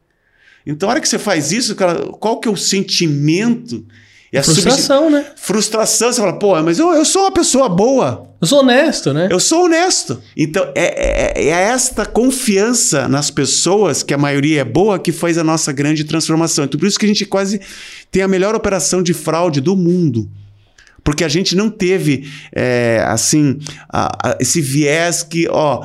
Então, a hora que você faz isso, cara, qual que é o sentimento? E a Frustração, sub... né? Frustração. Você fala, pô, mas eu, eu sou uma pessoa boa. Eu sou honesto, né? Eu sou honesto. Então, é, é, é esta confiança nas pessoas, que a maioria é boa, que faz a nossa grande transformação. Então, por isso que a gente quase tem a melhor operação de fraude do mundo. Porque a gente não teve, é, assim, a, a, esse viés que, ó,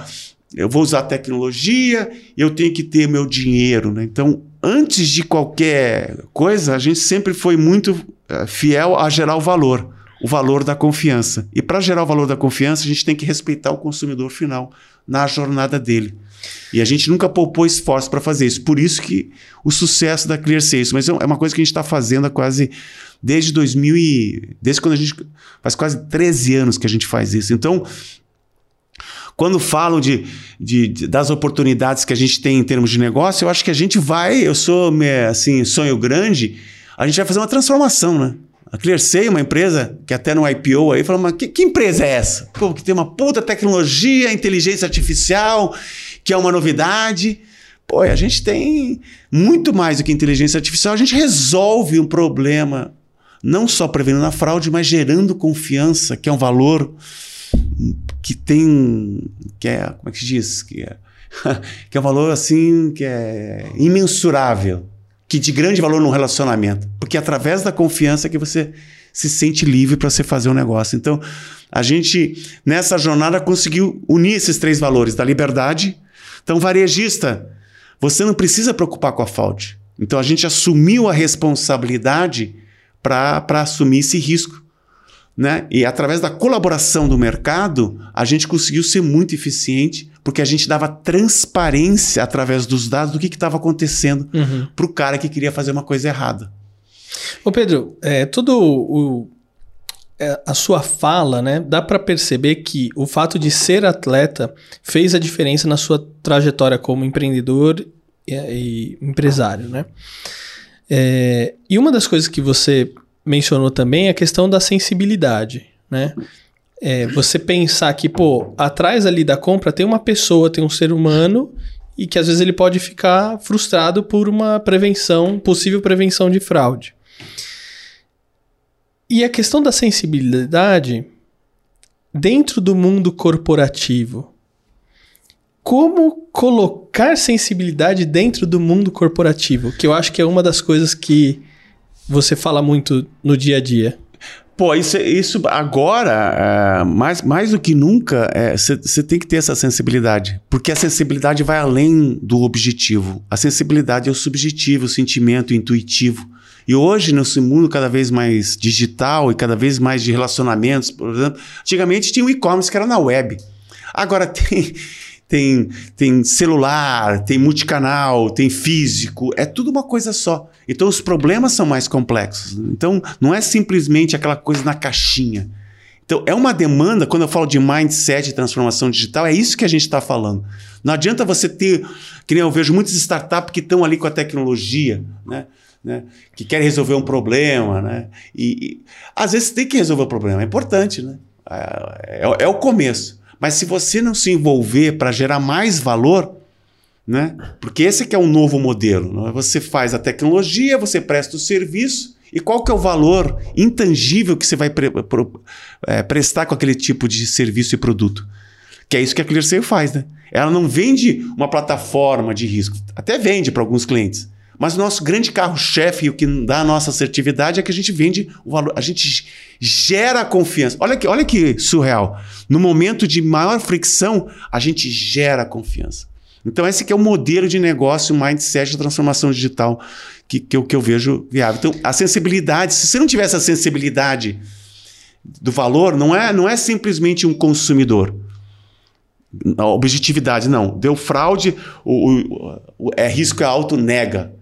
eu vou usar tecnologia, eu tenho que ter meu dinheiro. Né? Então, antes de qualquer coisa, a gente sempre foi muito uh, fiel a gerar o valor, o valor da confiança. E para gerar o valor da confiança, a gente tem que respeitar o consumidor final na jornada dele. E a gente nunca poupou esforço para fazer isso. Por isso que o sucesso da ClearSale. Isso. Mas é, é uma coisa que a gente está fazendo há quase desde 2000 e desde quando a gente faz quase 13 anos que a gente faz isso. Então, quando falam de, de, de, das oportunidades que a gente tem em termos de negócio, eu acho que a gente vai, eu sou assim, sonho grande, a gente vai fazer uma transformação, né? A ClearSea, uma empresa que até no IPO aí falou, mas que, que empresa é essa? Pô, que tem uma puta tecnologia, inteligência artificial, que é uma novidade. Pô, a gente tem muito mais do que inteligência artificial, a gente resolve um problema, não só prevenindo a fraude, mas gerando confiança, que é um valor que tem. que é. como é que se diz? Que é, que é um valor assim que é imensurável, que de grande valor no relacionamento. Porque é através da confiança que você se sente livre para você fazer um negócio. Então, a gente, nessa jornada, conseguiu unir esses três valores da liberdade. Então, varejista, você não precisa preocupar com a fraude. Então, a gente assumiu a responsabilidade para assumir esse risco. Né? E através da colaboração do mercado, a gente conseguiu ser muito eficiente, porque a gente dava transparência através dos dados do que estava acontecendo Uhum. para o cara que queria fazer uma coisa errada. Ô Pedro, é, todo o, é, a sua fala, né, dá para perceber que o fato de ser atleta fez a diferença na sua trajetória como empreendedor e, e empresário, né? É, e uma das coisas que você mencionou também a questão da sensibilidade, né? É, você pensar que, pô, atrás ali da compra tem uma pessoa, tem um ser humano e que às vezes ele pode ficar frustrado por uma prevenção, possível prevenção de fraude. E a questão da sensibilidade dentro do mundo corporativo. Como colocar sensibilidade dentro do mundo corporativo? Que eu acho que é uma das coisas que você fala muito no dia a dia. Pô, isso, isso agora, é, mais, mais do que nunca, você tem que ter essa sensibilidade. Porque a sensibilidade vai além do objetivo. A sensibilidade é o subjetivo, o sentimento o intuitivo. E hoje, nesse mundo cada vez mais digital e cada vez mais de relacionamentos, por exemplo, antigamente tinha o e-commerce que era na web. Agora tem, tem, tem celular, tem multicanal, tem físico, é tudo uma coisa só. Então os problemas são mais complexos. Então não é simplesmente aquela coisa na caixinha. Então é uma demanda, quando eu falo de mindset e transformação digital, é isso que a gente está falando. Não adianta você ter, que nem eu vejo muitas startups que estão ali com a tecnologia, né? Né? que querem resolver um problema, né? E, e, às vezes tem que resolver o problema, é importante, né? É, é, é o começo. Mas se você não se envolver para gerar mais valor, né? Porque esse que é um novo modelo. Né? Você faz a tecnologia, você presta o serviço, e qual que é o valor intangível que você vai pre é, prestar com aquele tipo de serviço e produto? Que é isso que a ClearSale faz, né? Ela não vende uma plataforma de risco. Até vende para alguns clientes. Mas o nosso grande carro-chefe, o que dá a nossa assertividade, é que a gente vende o valor, a gente gera confiança. Olha que, olha que surreal. No momento de maior fricção, a gente gera confiança. Então, esse que é o modelo de negócio, o mindset de transformação digital que, que, eu, que eu vejo viável. Então, a sensibilidade, se você não tiver essa sensibilidade do valor, não é, não é simplesmente um consumidor. A objetividade, não. Deu fraude, o, o, o é risco é alto, nega.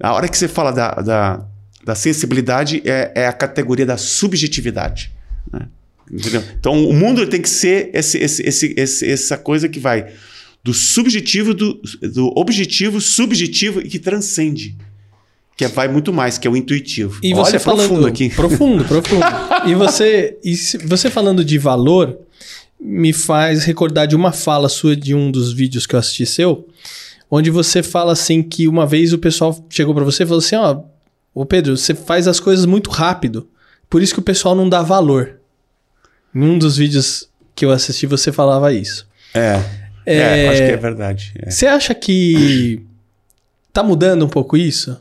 A hora que você fala da, da, da sensibilidade é, é, a categoria da subjetividade. Né? Então, o mundo tem que ser esse, esse, esse, essa coisa que vai do subjetivo, do, do objetivo, subjetivo e que transcende. Que vai muito mais, que é o intuitivo. E você Olha, falando profundo aqui. Profundo, profundo. e você, e você falando de valor, me faz recordar de uma fala sua de um dos vídeos que eu assisti seu, onde você fala assim que uma vez o pessoal chegou para você e falou assim, ó, ô Pedro, você faz as coisas muito rápido, por isso que o pessoal não dá valor. Em um dos vídeos que eu assisti você falava isso. É. É, é acho que é verdade. É. Você acha que tá mudando um pouco isso?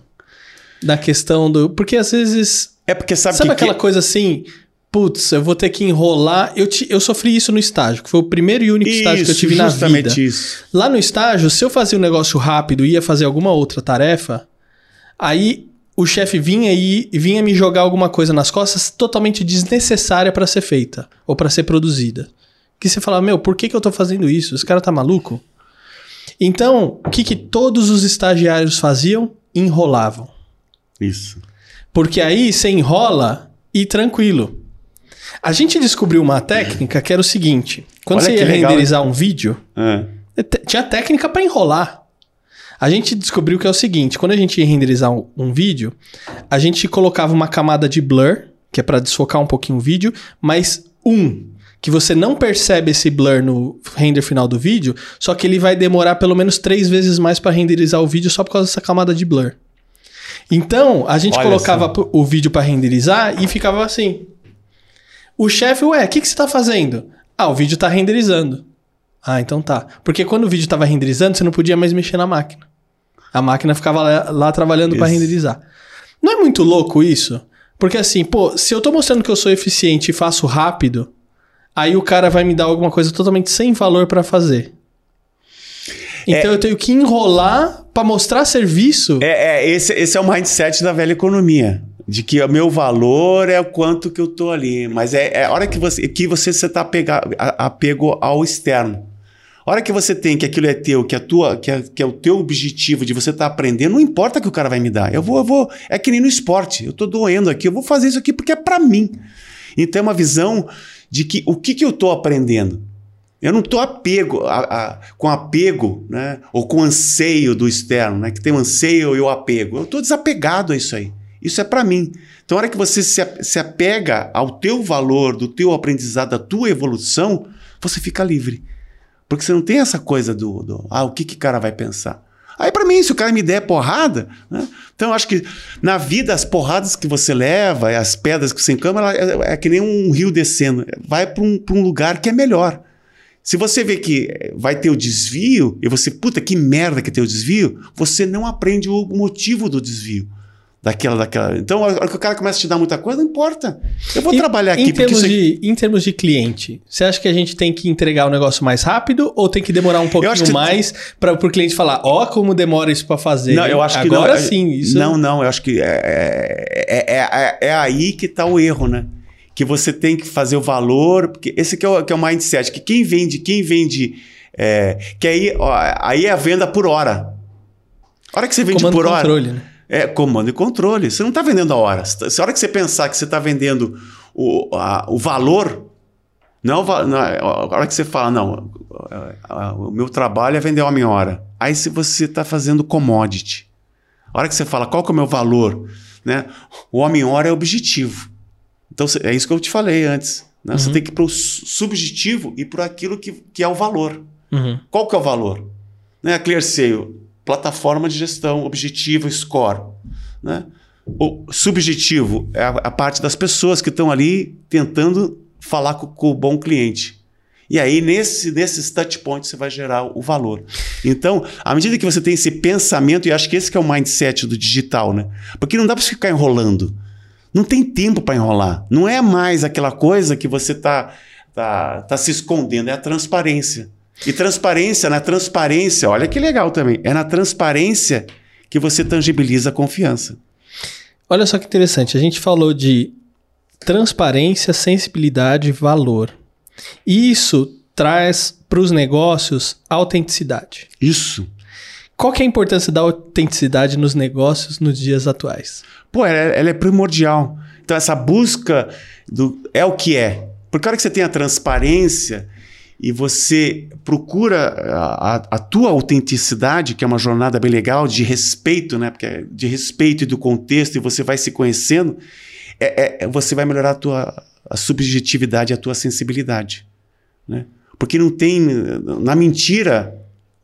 Na questão do. Porque às vezes. É porque sabe Sabe que aquela que... coisa assim? Putz, eu vou ter que enrolar. Eu, te, eu sofri isso no estágio, que foi o primeiro e único isso, estágio que eu tive na vida. Isso. Lá no estágio, se eu fazia um negócio rápido e ia fazer alguma outra tarefa, aí o chefe vinha e vinha me jogar alguma coisa nas costas totalmente desnecessária para ser feita ou para ser produzida. Que você fala, meu, por que, que eu tô fazendo isso? Esse cara tá maluco? Então, o que, que todos os estagiários faziam? Enrolavam. Isso. Porque aí você enrola e tranquilo. A gente descobriu uma técnica que era o seguinte: quando Olha você ia legal, renderizar um vídeo, É. te- tinha técnica para enrolar. A gente descobriu que é o seguinte: quando a gente ia renderizar um, um vídeo, a gente colocava uma camada de blur, que é para desfocar um pouquinho o vídeo, mas um que você não percebe esse blur no render final do vídeo, só que ele vai demorar pelo menos três vezes mais para renderizar o vídeo só por causa dessa camada de blur. Então, a gente Olha colocava só. o vídeo para renderizar e ficava assim. O chefe, ué, o que, que você tá fazendo? Ah, o vídeo tá renderizando. Ah, então tá. Porque quando o vídeo tava renderizando, você não podia mais mexer na máquina. A máquina ficava lá, lá trabalhando para renderizar. Não é muito louco isso? Porque assim, pô, se eu tô mostrando que eu sou eficiente e faço rápido, aí o cara vai me dar alguma coisa totalmente sem valor pra fazer. Então eu tenho que enrolar pra mostrar serviço. É, é, esse, esse é o mindset da velha economia. De que o meu valor é o quanto que eu tô ali. Mas é, é a hora que você que você está apego ao externo. A hora que você tem que aquilo é teu, que, a tua, que, é, que é o teu objetivo de você estar aprendendo, não importa que o cara vai me dar. Eu vou, eu vou. É que nem no esporte. Eu tô doendo aqui, eu vou fazer isso aqui porque é para mim. Então é uma visão de que o que, que eu tô aprendendo. Eu não estou apego a- a- com apego, né? Ou com anseio do externo, né? Que tem o anseio e o apego. Eu estou desapegado a isso aí. Isso é para mim. Então, a hora que você se, apega ao teu valor, do teu aprendizado, da tua evolução, você fica livre. Porque você não tem essa coisa do, do ah, o que que cara vai pensar. Aí, para mim, se o cara me der porrada, né? então eu acho que na vida as porradas que você leva, as pedras que você encama, é, é que nem um rio descendo. Vai para um, pra um lugar que é melhor. Se você vê que vai ter o desvio, e você, puta, que merda que tem o desvio, você não aprende o motivo do desvio. Daquela, daquela. Então, a hora que o cara começa a te dar muita coisa, não importa. Eu vou Em- trabalhar aqui em termos, de, em termos de cliente, você acha que a gente tem que entregar o negócio mais rápido ou tem que demorar um pouquinho que- mais para o cliente falar, ó, como demora isso para fazer? Não, eu acho que Agora sim, isso. Não, não, eu acho que é, é, é, é- é aí que está o erro, né? Que você tem que fazer o valor, porque esse que é o, que é o mindset, que quem vende, quem vende. é, que aí, ó, aí é a venda por hora. A hora que você vende Comando por hora. controle, né? É comando e controle. Você não está vendendo a hora. Se a hora que você pensar que você está vendendo o, a- o valor, não, va- não, a hora que você fala, não, a- a- o meu trabalho é vender homem hora. Aí se você está fazendo commodity. A hora que você fala qual que é o meu valor, né? O homem hora é objetivo. Então é isso que eu te falei antes. né? Você Uhum. tem que ir para o subjetivo e para aquilo que, que é o valor. Uhum. Qual que é o valor? Né? A ClearSale, plataforma de gestão, objetivo, score. Né? O subjetivo é a, a parte das pessoas que estão ali tentando falar com, com o bom cliente. E aí, nesse, nesses touch points, você vai gerar o valor. Então, à medida que você tem esse pensamento, e acho que esse que é o mindset do digital, né? Porque não dá para ficar enrolando. Não tem tempo para enrolar. Não é mais aquela coisa que você tá, tá, tá se escondendo, é a transparência. E transparência, na transparência, olha que legal também, é na transparência que você tangibiliza a confiança. Olha só que interessante. A gente falou de transparência, sensibilidade, valor. E isso traz para os negócios autenticidade. Isso. Qual que é a importância da autenticidade nos negócios nos dias atuais? Pô, ela, ela é primordial. Então, essa busca do é o que é. Porque a hora que você tem a transparência e você procura a, a- a tua autenticidade, que é uma jornada bem legal, de respeito, né? Porque é de respeito e do contexto, e você vai se conhecendo, é, é- é- você vai melhorar a tua a subjetividade a tua sensibilidade. Né? Porque não tem. Na mentira,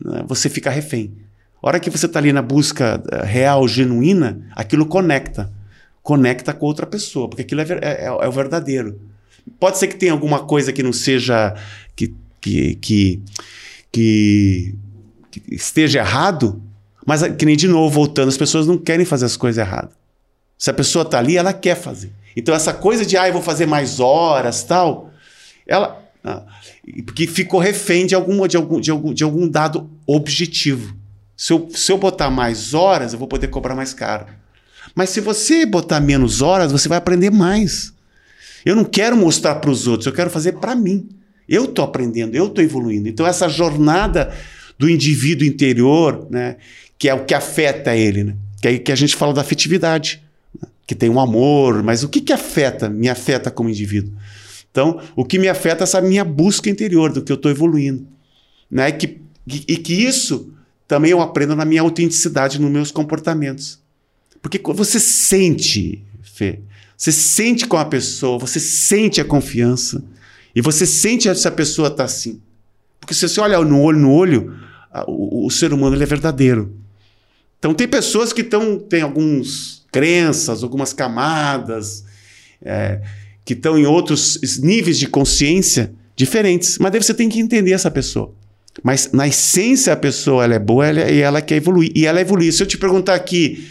né, você fica refém. A hora que você está ali na busca eh, real, genuína, aquilo conecta. Conecta com outra pessoa, porque aquilo é, é- é- é o verdadeiro. Pode ser que tenha alguma coisa que não seja. que, que, que, que- esteja errado, mas que nem de novo, voltando, as pessoas não querem fazer as coisas erradas. Se a pessoa está ali, ela quer fazer. Então, essa coisa de, ah, eu vou fazer mais horas tal, ela. ah, porque ficou refém de algum, de, algum, de, algum, de algum dado objetivo. Se eu, se eu botar mais horas, eu vou poder cobrar mais caro. Mas se você botar menos horas, você vai aprender mais. Eu não quero mostrar para os outros, eu quero fazer para mim. Eu estou aprendendo, eu estou evoluindo. Então, essa jornada do indivíduo interior, né, que é o que afeta ele, né, que é que a gente fala da afetividade, né, que tem um amor, mas o que, que afeta, me afeta como indivíduo? Então, o que me afeta é essa minha busca interior, do que eu estou evoluindo. Né, que, e que isso também eu aprendo na minha autenticidade, nos meus comportamentos. Porque você sente, Fê, você sente com a pessoa, você sente a confiança e você sente se a pessoa está assim. Porque se você olha no olho no olho, o, o ser humano ele é verdadeiro. Então tem pessoas que estão tem algumas crenças, algumas camadas, é, que estão em outros níveis de consciência diferentes. Mas daí você tem que entender essa pessoa. Mas na essência a pessoa ela é boa ela, e ela quer evoluir. E ela evolui. Se eu te perguntar aqui,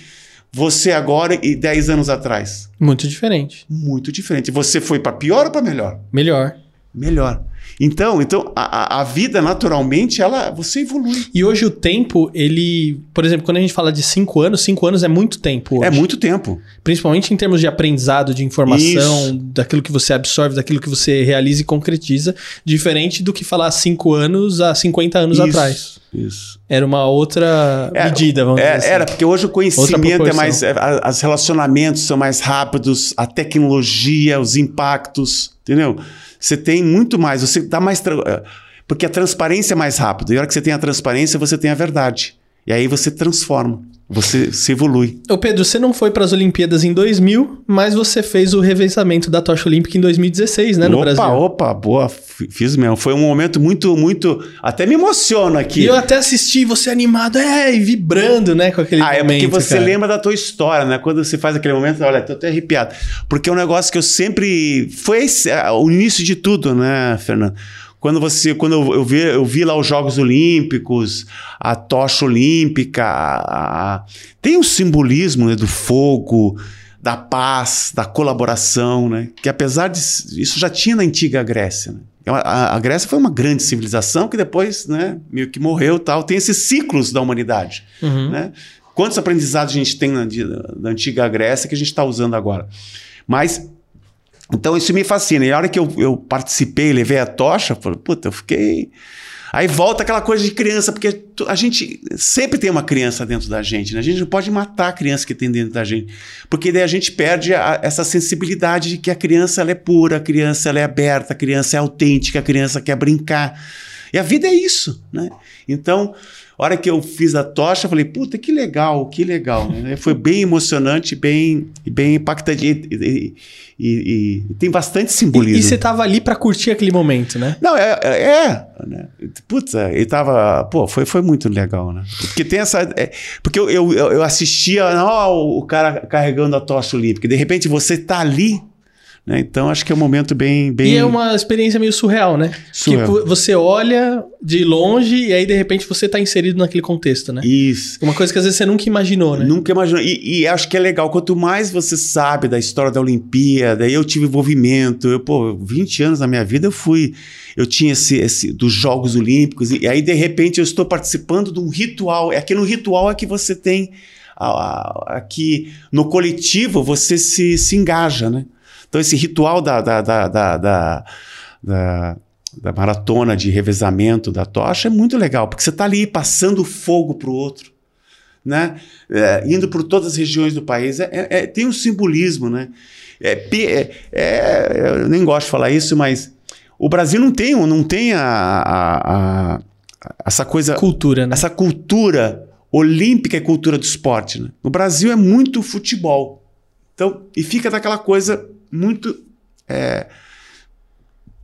você agora e 10 anos atrás? Muito diferente. Muito diferente. Você foi para pior ou para melhor? Melhor. Melhor. Então, então a, a vida naturalmente ela você evolui. E hoje o tempo, ele, por exemplo, quando a gente fala de cinco anos, cinco anos é muito tempo. Hoje. É muito tempo. Principalmente em termos de aprendizado, de informação, Isso. daquilo que você absorve, daquilo que você realiza e concretiza, diferente do que falar cinco anos há 50 anos Isso. atrás. Isso. Era uma outra é, medida, vamos é, dizer assim. Era, porque hoje o conhecimento é mais. É, os relacionamentos são mais rápidos, a tecnologia, os impactos, entendeu? Você tem muito mais, você dá mais. Eh, porque a transparência é mais rápida. E a hora que você tem a transparência, você tem a verdade. E aí você transforma, você se evolui. Ô Pedro, você não foi para as Olimpíadas em 2000, mas você fez o revezamento da tocha olímpica em 2016, né, no opa, Brasil. Opa, boa, fiz mesmo. Foi um momento muito, muito... Até me emociona aqui. E eu até assisti você animado, é, e vibrando, né, com aquele ah, momento. Ah, é porque você cara. lembra da tua história, né? Quando você faz aquele momento, olha, tô até arrepiado. Porque é um negócio que eu sempre... Foi esse, é, o início de tudo, né, Fernando? Quando você, quando eu, eu, vi, eu vi lá os Jogos Olímpicos, a tocha olímpica, a, a, tem um simbolismo né, do fogo, da paz, da colaboração, né? Que apesar de isso já tinha na antiga Grécia. Né? É a, a, Grécia foi uma grande civilização que depois, né, meio que morreu, tal. Tem esses ciclos da humanidade, uhum. né? Quantos aprendizados a gente tem na, na antiga Grécia que a gente está usando agora? Mas então isso me fascina. E a hora que eu, eu participei, levei a tocha, falei, puta, eu fiquei. Aí volta aquela coisa de criança, porque a gente sempre tem uma criança dentro da gente, né? A gente não pode matar a criança que tem dentro da gente, porque daí a gente perde a, essa sensibilidade de que a criança ela é pura, a criança ela é aberta, a criança é autêntica, a criança quer brincar. E a vida é isso, né? Então, a hora que eu fiz a tocha, eu falei, puta, que legal, que legal. Né? Foi bem emocionante, bem, bem impactante. E, e, e, e tem bastante simbolismo. E, você estava ali para curtir aquele momento, né? Não, é. é, é né? Putz, ele tava. Pô, foi, foi muito legal, né? Porque tem essa. É, porque eu, eu, eu assistia ó, o cara carregando a tocha olímpica. De repente você tá ali né? Então acho que é um momento bem, bem. E é uma experiência meio surreal, né? Surreal. Que você olha de longe e aí de repente você está inserido naquele contexto, né? Isso. Uma coisa que às vezes você nunca imaginou, né? Nunca imaginou. E, e acho que é legal, quanto mais você sabe da história da Olimpíada, eu tive envolvimento. Eu, pô, 20 anos na minha vida eu fui. Eu tinha esse, esse dos Jogos Olímpicos, e aí de repente eu estou participando de um ritual. É que no ritual é que você tem. Aqui no coletivo você se, se engaja, né? Então, esse ritual da, da, da, da, da, da maratona de revezamento da tocha é muito legal, porque você está ali passando fogo para o outro. Né? É, indo por todas as regiões do país, é, é, é tem um simbolismo. Né? É, é, eu nem gosto de falar isso, mas o Brasil não tem, não tem a, a, a essa coisa. Cultura, né? Essa cultura olímpica e cultura do esporte. Né? No Brasil é muito futebol. Então, e fica daquela coisa muito é,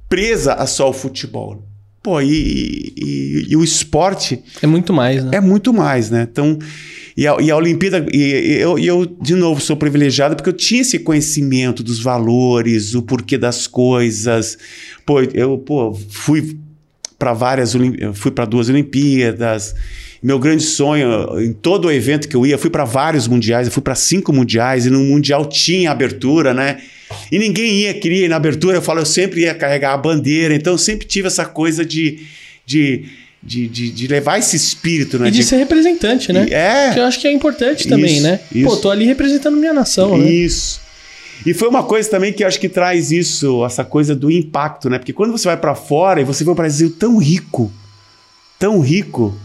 presa a só o futebol. Pô, e, e, e, o esporte. É muito mais, né? É muito mais, né? Então, e a, e a Olimpíada. E eu, e eu, de novo, sou privilegiado porque eu tinha esse conhecimento dos valores, o porquê das coisas. Pô, eu pô, fui para várias. Fui para duas Olimpíadas. Meu grande sonho, em todo o evento que eu ia, fui para vários mundiais, eu fui para cinco mundiais, e no mundial tinha abertura, né? E ninguém ia, queria ir na abertura, eu falo, eu sempre ia carregar a bandeira, então eu sempre tive essa coisa de, de de, de, de, levar esse espírito, né? E de, de... ser representante, né? É. Que eu acho que é importante também, né? Isso. Pô, tô ali representando minha nação, né? Isso. E foi uma coisa também que eu acho que traz isso, essa coisa do impacto, né? Porque quando você vai para fora e você vê o Brasil tão rico, tão rico,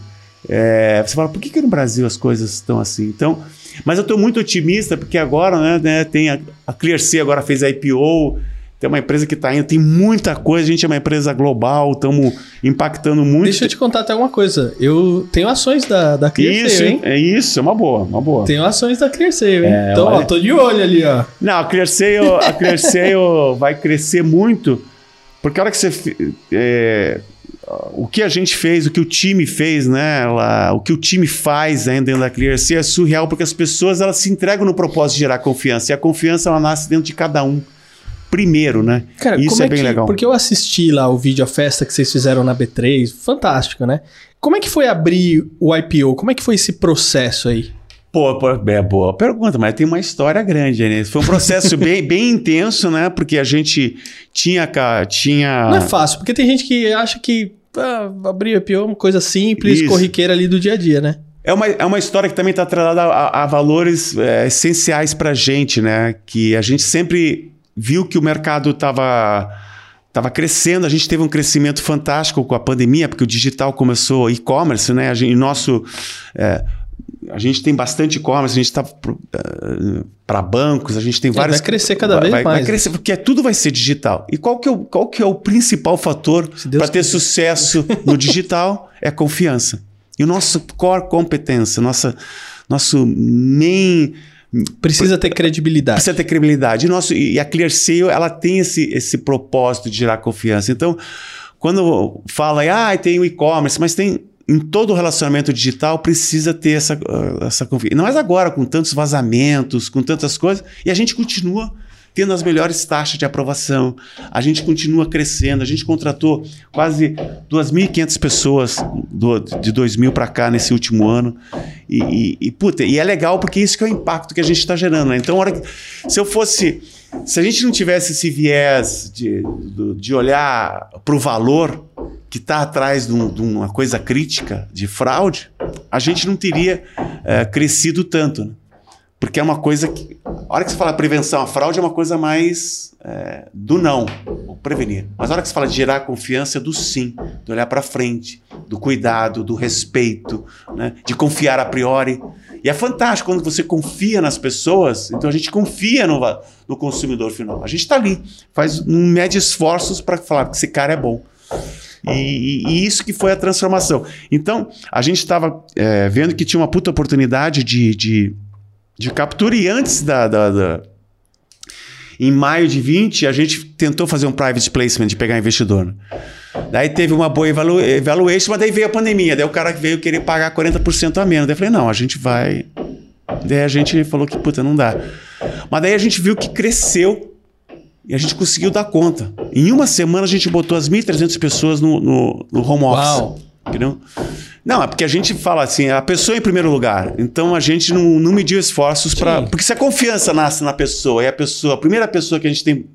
é, você fala, por que, que no Brasil as coisas estão assim? Então, mas eu estou muito otimista porque agora né, né, tem a, a ClearC agora fez a IPO, tem uma empresa que está indo, tem muita coisa, a gente é uma empresa global, estamos impactando muito. Deixa eu te contar até uma coisa. Eu tenho ações da, da isso, hein? É isso, é uma boa, uma boa. Tenho ações da ClearSale, hein? É, então, olha... ó, tô de olho ali, ó. Não, a ClearSale, a ClearSale vai crescer muito, porque a hora que você... É, o que a gente fez, o que o time fez, né? Ela, o que o time faz ainda dentro da ClearSea é surreal, porque as pessoas elas se entregam no propósito de gerar confiança. E a confiança ela nasce dentro de cada um primeiro, né? Cara, isso é, é, bem que, legal. Porque eu assisti lá o vídeo a festa que vocês fizeram na B3, fantástico, né? Como é que foi abrir o IPO? Como é que foi esse processo aí? Pô, pô é boa pergunta, mas tem uma história grande aí, né? Foi um processo bem, bem intenso, né? Porque a gente tinha, tinha. Não é fácil, porque tem gente que acha que ah, abrir IPO uma coisa simples, Isso. corriqueira ali do dia a dia, né? É uma, é uma história que também está atrelada a, a valores é, essenciais para a gente, né? Que a gente sempre viu que o mercado estava tava crescendo, a gente teve um crescimento fantástico com a pandemia, porque o digital começou e-commerce, né? A gente, nosso é, a gente tem bastante e-commerce, a gente está para eh, bancos, a gente tem vários. Vai crescer cada vez vai, mais. Vai crescer, porque tudo vai ser digital. E qual que é o, qual que é o principal fator para ter sucesso no digital? É a confiança. E o nosso core competência, nossa, nosso main. Precisa ter credibilidade. Precisa ter credibilidade. E, nosso, e a ClearSale, ela tem esse, esse propósito de gerar confiança. Então, quando fala, ah, tem o e-commerce, mas tem em todo relacionamento digital precisa ter essa, uh, essa confiança. Não mais agora, com tantos vazamentos, com tantas coisas, e a gente continua tendo as melhores taxas de aprovação. A gente continua crescendo. A gente contratou quase 2.500 pessoas do, de 2000 para cá nesse último ano. E, e, e, puta, e é legal porque isso que é o impacto que a gente está gerando. Né? Então, hora que, se eu fosse. Se a gente não tivesse esse viés de, de olhar para o valor, que está atrás de, um, de, uma coisa crítica de fraude, a gente não teria é, crescido tanto. Né? Porque é uma coisa que. A hora que você fala prevenção, a fraude é uma coisa mais é, do não, prevenir. Mas a hora que você fala de gerar confiança, é do sim, de olhar para frente, do cuidado, do respeito, né? de confiar a priori. E é fantástico quando você confia nas pessoas, então a gente confia no, no consumidor final. A gente está ali, faz um mede esforços para falar que esse cara é bom. E, e, isso que foi a transformação. Então, a gente estava é, vendo que tinha uma puta oportunidade de, de, de captura, e antes da, da, da, Em maio de 20, a gente tentou fazer um private placement de pegar investidor. Né? Daí teve uma boa evalu evaluation, mas daí veio a pandemia. Daí o cara veio querer pagar 40% a menos. Daí eu falei, não, a gente vai. Daí a gente falou que, puta, não dá. Mas daí a gente viu que cresceu e a gente conseguiu dar conta. Em uma semana a gente botou as 1.300 pessoas no, no, no home office. Uau. Entendeu? Não, é porque a gente fala assim, a pessoa em primeiro lugar. Então a gente não, não mediu esforços para. Porque se a confiança nasce na pessoa e a pessoa, a primeira pessoa que a gente tem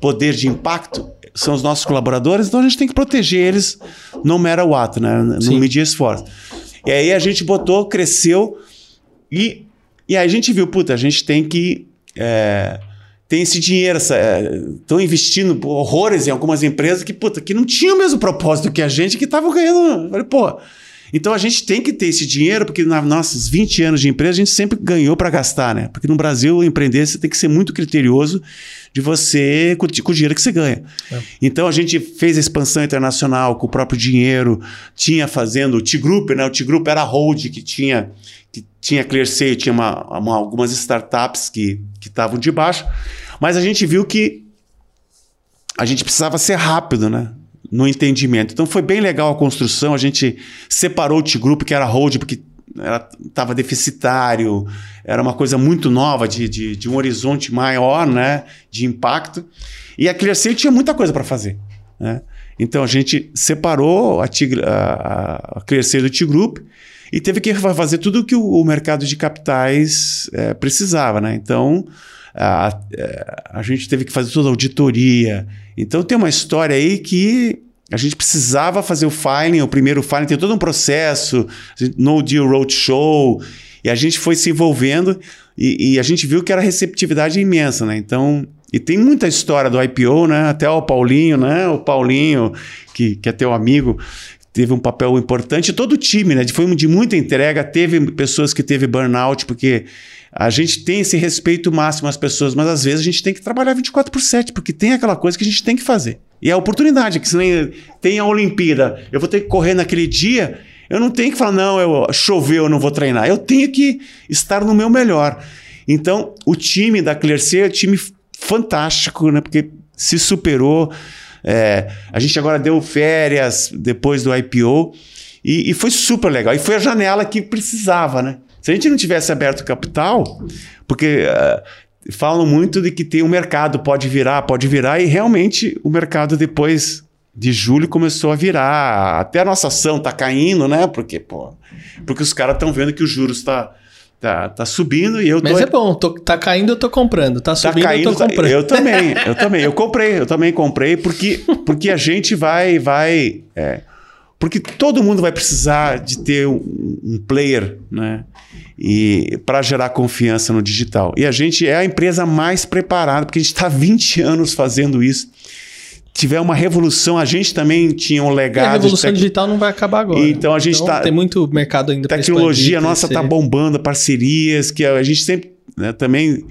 poder de impacto são os nossos colaboradores, então a gente tem que proteger eles no matter what, né? Não medir esforço. E aí a gente botou, cresceu e, e aí a gente viu, puta, a gente tem que. É, tem esse dinheiro, estão é, investindo horrores em algumas empresas que, puta, que não tinham o mesmo propósito que a gente, que estavam ganhando. Falei, pô. Então a gente tem que ter esse dinheiro, porque nos nossos 20 anos de empresa a gente sempre ganhou para gastar, né? Porque no Brasil, empreender, você tem que ser muito criterioso de você com, com o dinheiro que você ganha. É. Então a gente fez a expansão internacional com o próprio dinheiro, tinha fazendo o T-Group, né? O T-Group era a hold que tinha que tinha ClearSale, tinha uma, uma, algumas startups que estavam de baixo. Mas a gente viu que a gente precisava ser rápido, né? No entendimento. Então foi bem legal a construção. A gente separou o T-Group, que era hold, porque estava deficitário, era uma coisa muito nova, de, de, de, um horizonte maior né, de impacto. E a ClearSale tinha muita coisa para fazer. Né? Então a gente separou a, a, a ClearSale do T-Group e teve que fazer tudo o que o, o mercado de capitais é, precisava. Né? Então a, a gente teve que fazer toda a auditoria. Então tem uma história aí que a gente precisava fazer o filing, o primeiro filing, tem todo um processo, no deal roadshow, e a gente foi se envolvendo e, e, a gente viu que era receptividade imensa, né? Então, e tem muita história do IPO, né? Até o Paulinho, né? O Paulinho, que, que é teu amigo, teve um papel importante. Todo o time, né? Foi de muita entrega. Teve pessoas que teve burnout, porque a gente tem esse respeito máximo às pessoas, mas às vezes a gente tem que trabalhar 24 por 7, porque tem aquela coisa que a gente tem que fazer. E é a oportunidade, que se nem tem a Olimpíada, eu vou ter que correr naquele dia, eu não tenho que falar, não, eu choveu, eu não vou treinar. Eu tenho que estar no meu melhor. Então, o time da Clearce é um time fantástico, né? Porque se superou. É, a gente agora deu férias depois do IPO e, e, foi super legal. E foi a janela que precisava, né? Se a gente não tivesse aberto capital, porque uh, falam muito de que tem um mercado, pode virar, pode virar, e realmente o mercado depois de julho começou a virar. Até a nossa ação está caindo, né? Porque, pô, porque os caras estão vendo que os juros está Tá, tá subindo e eu tô... Mas é bom, tô, tá caindo, eu tô comprando. Tá, tá subindo, tá caindo, eu tô comprando. Eu também, eu também. Eu comprei, eu também comprei, porque, porque a gente vai. vai é, porque todo mundo vai precisar de ter um, um player, né? E para gerar confiança no digital. E a gente é a empresa mais preparada, porque a gente está 20 anos fazendo isso tiver uma revolução, a gente também tinha um legado. E a revolução tec... digital não vai acabar agora. Então a gente está. Então, tem muito mercado ainda para Tecnologia nossa está bombando, parcerias, que a gente sempre né, também.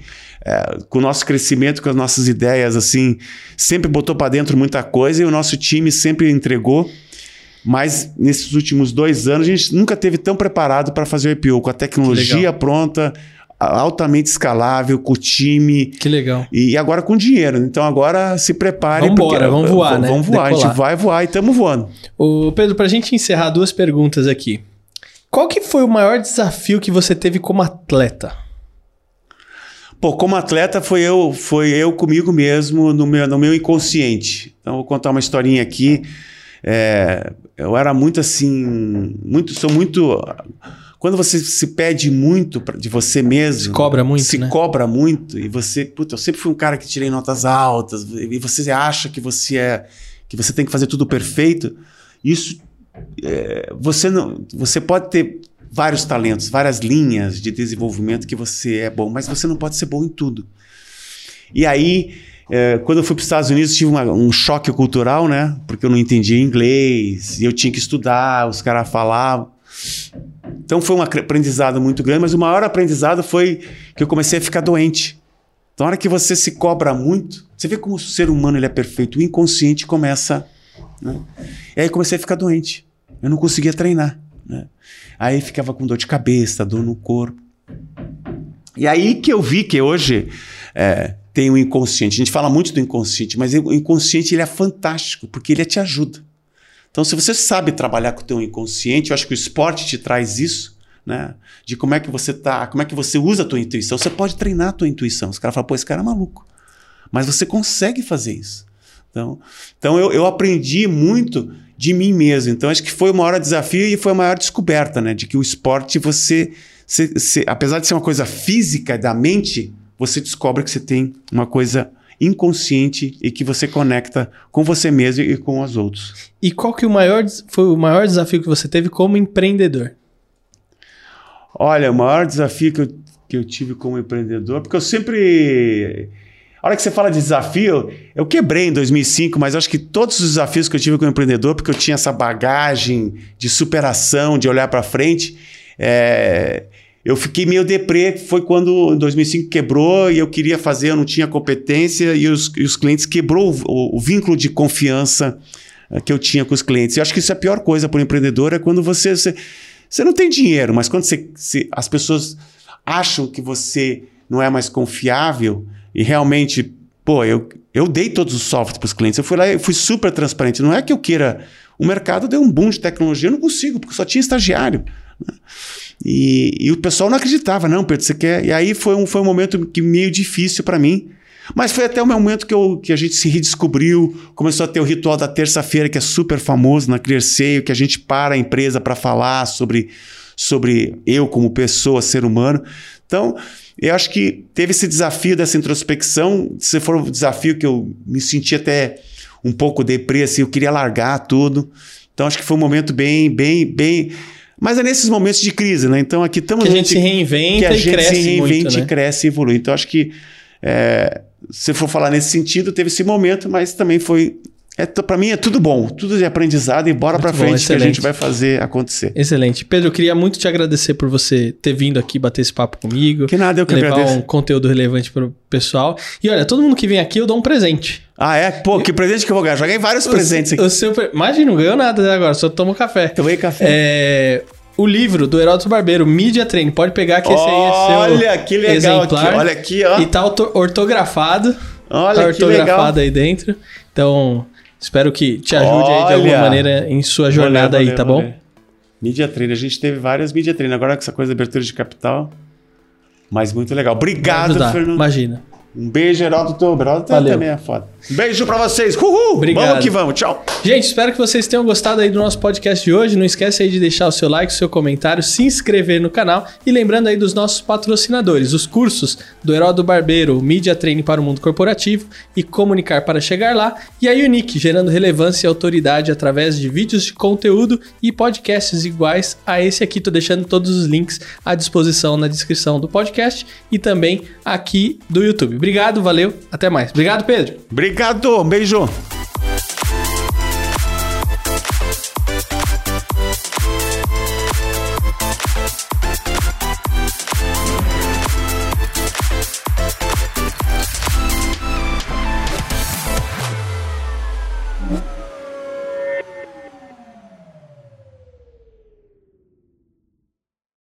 É, com o nosso crescimento, com as nossas ideias, assim, sempre botou para dentro muita coisa e o nosso time sempre entregou. Mas nesses últimos dois anos, a gente nunca teve tão preparado para fazer o IPO, com a tecnologia pronta, altamente escalável, com o time. Que legal. E agora com dinheiro. Então agora se prepare. Vamos embora, vamos voar, né? Vamos voar, Decolar. a gente vai voar e estamos voando. O Pedro, para a gente encerrar duas perguntas aqui. Qual que foi o maior desafio que você teve como atleta? Pô, como atleta foi eu, foi eu comigo mesmo no meu, no meu inconsciente. Então vou contar uma historinha aqui. É, eu era muito assim, muito, sou muito quando você se pede muito de você mesmo. Se cobra muito. Se né? cobra muito. E você. Puta, eu sempre fui um cara que tirei notas altas. E você acha que você é. que você tem que fazer tudo perfeito. Isso. É, você não. Você pode ter vários talentos, várias linhas de desenvolvimento que você é bom, mas você não pode ser bom em tudo. E aí. É, quando eu fui para os Estados Unidos, tive uma, um choque cultural, né? Porque eu não entendia inglês, e eu tinha que estudar, os caras falavam. Então foi um aprendizado muito grande, mas o maior aprendizado foi que eu comecei a ficar doente. Então, na hora que você se cobra muito, você vê como o ser humano ele é perfeito, o inconsciente começa. Né? E aí comecei a ficar doente. Eu não conseguia treinar. Né? Aí ficava com dor de cabeça, dor no corpo. E aí que eu vi que hoje é, tem o inconsciente. A gente fala muito do inconsciente, mas o inconsciente ele é fantástico, porque ele te ajuda. Então, se você sabe trabalhar com o teu inconsciente, eu acho que o esporte te traz isso, né? De como é que você tá, como é que você usa a tua intuição. Você pode treinar a tua intuição. Os caras falam, pô, esse cara é maluco. Mas você consegue fazer isso. Então, então eu, eu aprendi muito de mim mesmo. Então, acho que foi o maior desafio e foi a maior descoberta, né? De que o esporte, você, você, você apesar de ser uma coisa física da mente, você descobre que você tem uma coisa inconsciente e que você conecta com você mesmo e com os outros. E qual que o maior, foi o maior desafio que você teve como empreendedor? Olha, o maior desafio que eu, que eu tive como empreendedor, porque eu sempre... A hora que você fala de desafio, eu quebrei em 2005, mas acho que todos os desafios que eu tive como empreendedor, porque eu tinha essa bagagem de superação, de olhar para frente, é, eu fiquei meio deprê, foi quando em 2005 quebrou e eu queria fazer, eu não tinha competência e os, e os clientes quebrou o, o, vínculo de confiança uh, que eu tinha com os clientes. Eu acho que isso é a pior coisa para o empreendedor, é quando você, você, você, não tem dinheiro, mas quando você, você, as pessoas acham que você não é mais confiável e realmente, pô, eu, eu dei todos os softwares para os clientes, eu fui lá e fui super transparente. Não é que eu queira... O mercado deu um boom de tecnologia, eu não consigo, porque só tinha estagiário. E, e, o pessoal não acreditava, não, Pedro, você quer. E aí foi um, foi um momento que meio difícil para mim. Mas foi até o momento que, eu, que a gente se redescobriu, começou a ter o ritual da terça-feira, que é super famoso na Clearseio, que a gente para a empresa para falar sobre, sobre eu como pessoa, ser humano. Então, eu acho que teve esse desafio dessa introspecção. Se for um desafio que eu me senti até um pouco deprê, assim, eu queria largar tudo. Então, acho que foi um momento bem, bem, bem mas é nesses momentos de crise, né? Então aqui estamos. Que a gente se reinventa que a gente cresce. Se reinventa muito, né? cresce e evolui. Então acho que, é, se for falar nesse sentido, teve esse momento, mas também foi É, pra mim é tudo bom, tudo de aprendizado e bora bom, frente que a gente vai fazer acontecer. Excelente. Pedro, eu queria muito te agradecer por você ter vindo aqui bater esse papo comigo. Que nada, eu que levar agradeço. um conteúdo relevante pro pessoal. E olha, todo mundo que vem aqui eu dou um presente. Ah, é? Pô, que presente que eu vou ganhar. Já ganhei vários presentes aqui. O seu, pre- Imagina, não ganhou nada até agora, só tomo café. Tomei café. É, o livro do Heródoto Barbeiro, Media Training, pode pegar que esse aí é seu Olha, que legal aqui. exemplar. Olha aqui, ó. E tá orto- ortografado. Olha, tá que ortografado aí dentro. Então, espero que te ajude aí de alguma Olha. maneira em sua jornada Vou ler, aí, tá ler, bom? Media Trainer. A gente teve várias Media Trainer. Agora com essa coisa de abertura de capital. Mas muito legal. Obrigado, Fernando. Imagina. Um beijo, Heródoto. Heródoto Valeu. também é foda. Beijo pra vocês. Uhul! Obrigado. Vamos que vamos. Tchau. Gente, espero que vocês tenham gostado aí do nosso podcast de hoje. Não esquece aí de deixar o seu like, o seu comentário, se inscrever no canal e lembrando aí dos nossos patrocinadores, os cursos do Heródoto Barbeiro, o Media Training para o Mundo Corporativo e Comunicar para Chegar Lá, e a Unique, gerando relevância e autoridade através de vídeos de conteúdo e podcasts iguais a esse aqui. Tô deixando todos os links à disposição na descrição do podcast e também aqui do YouTube. Obrigado, valeu, até mais. Obrigado, Pedro. Obrigado. Um beijo.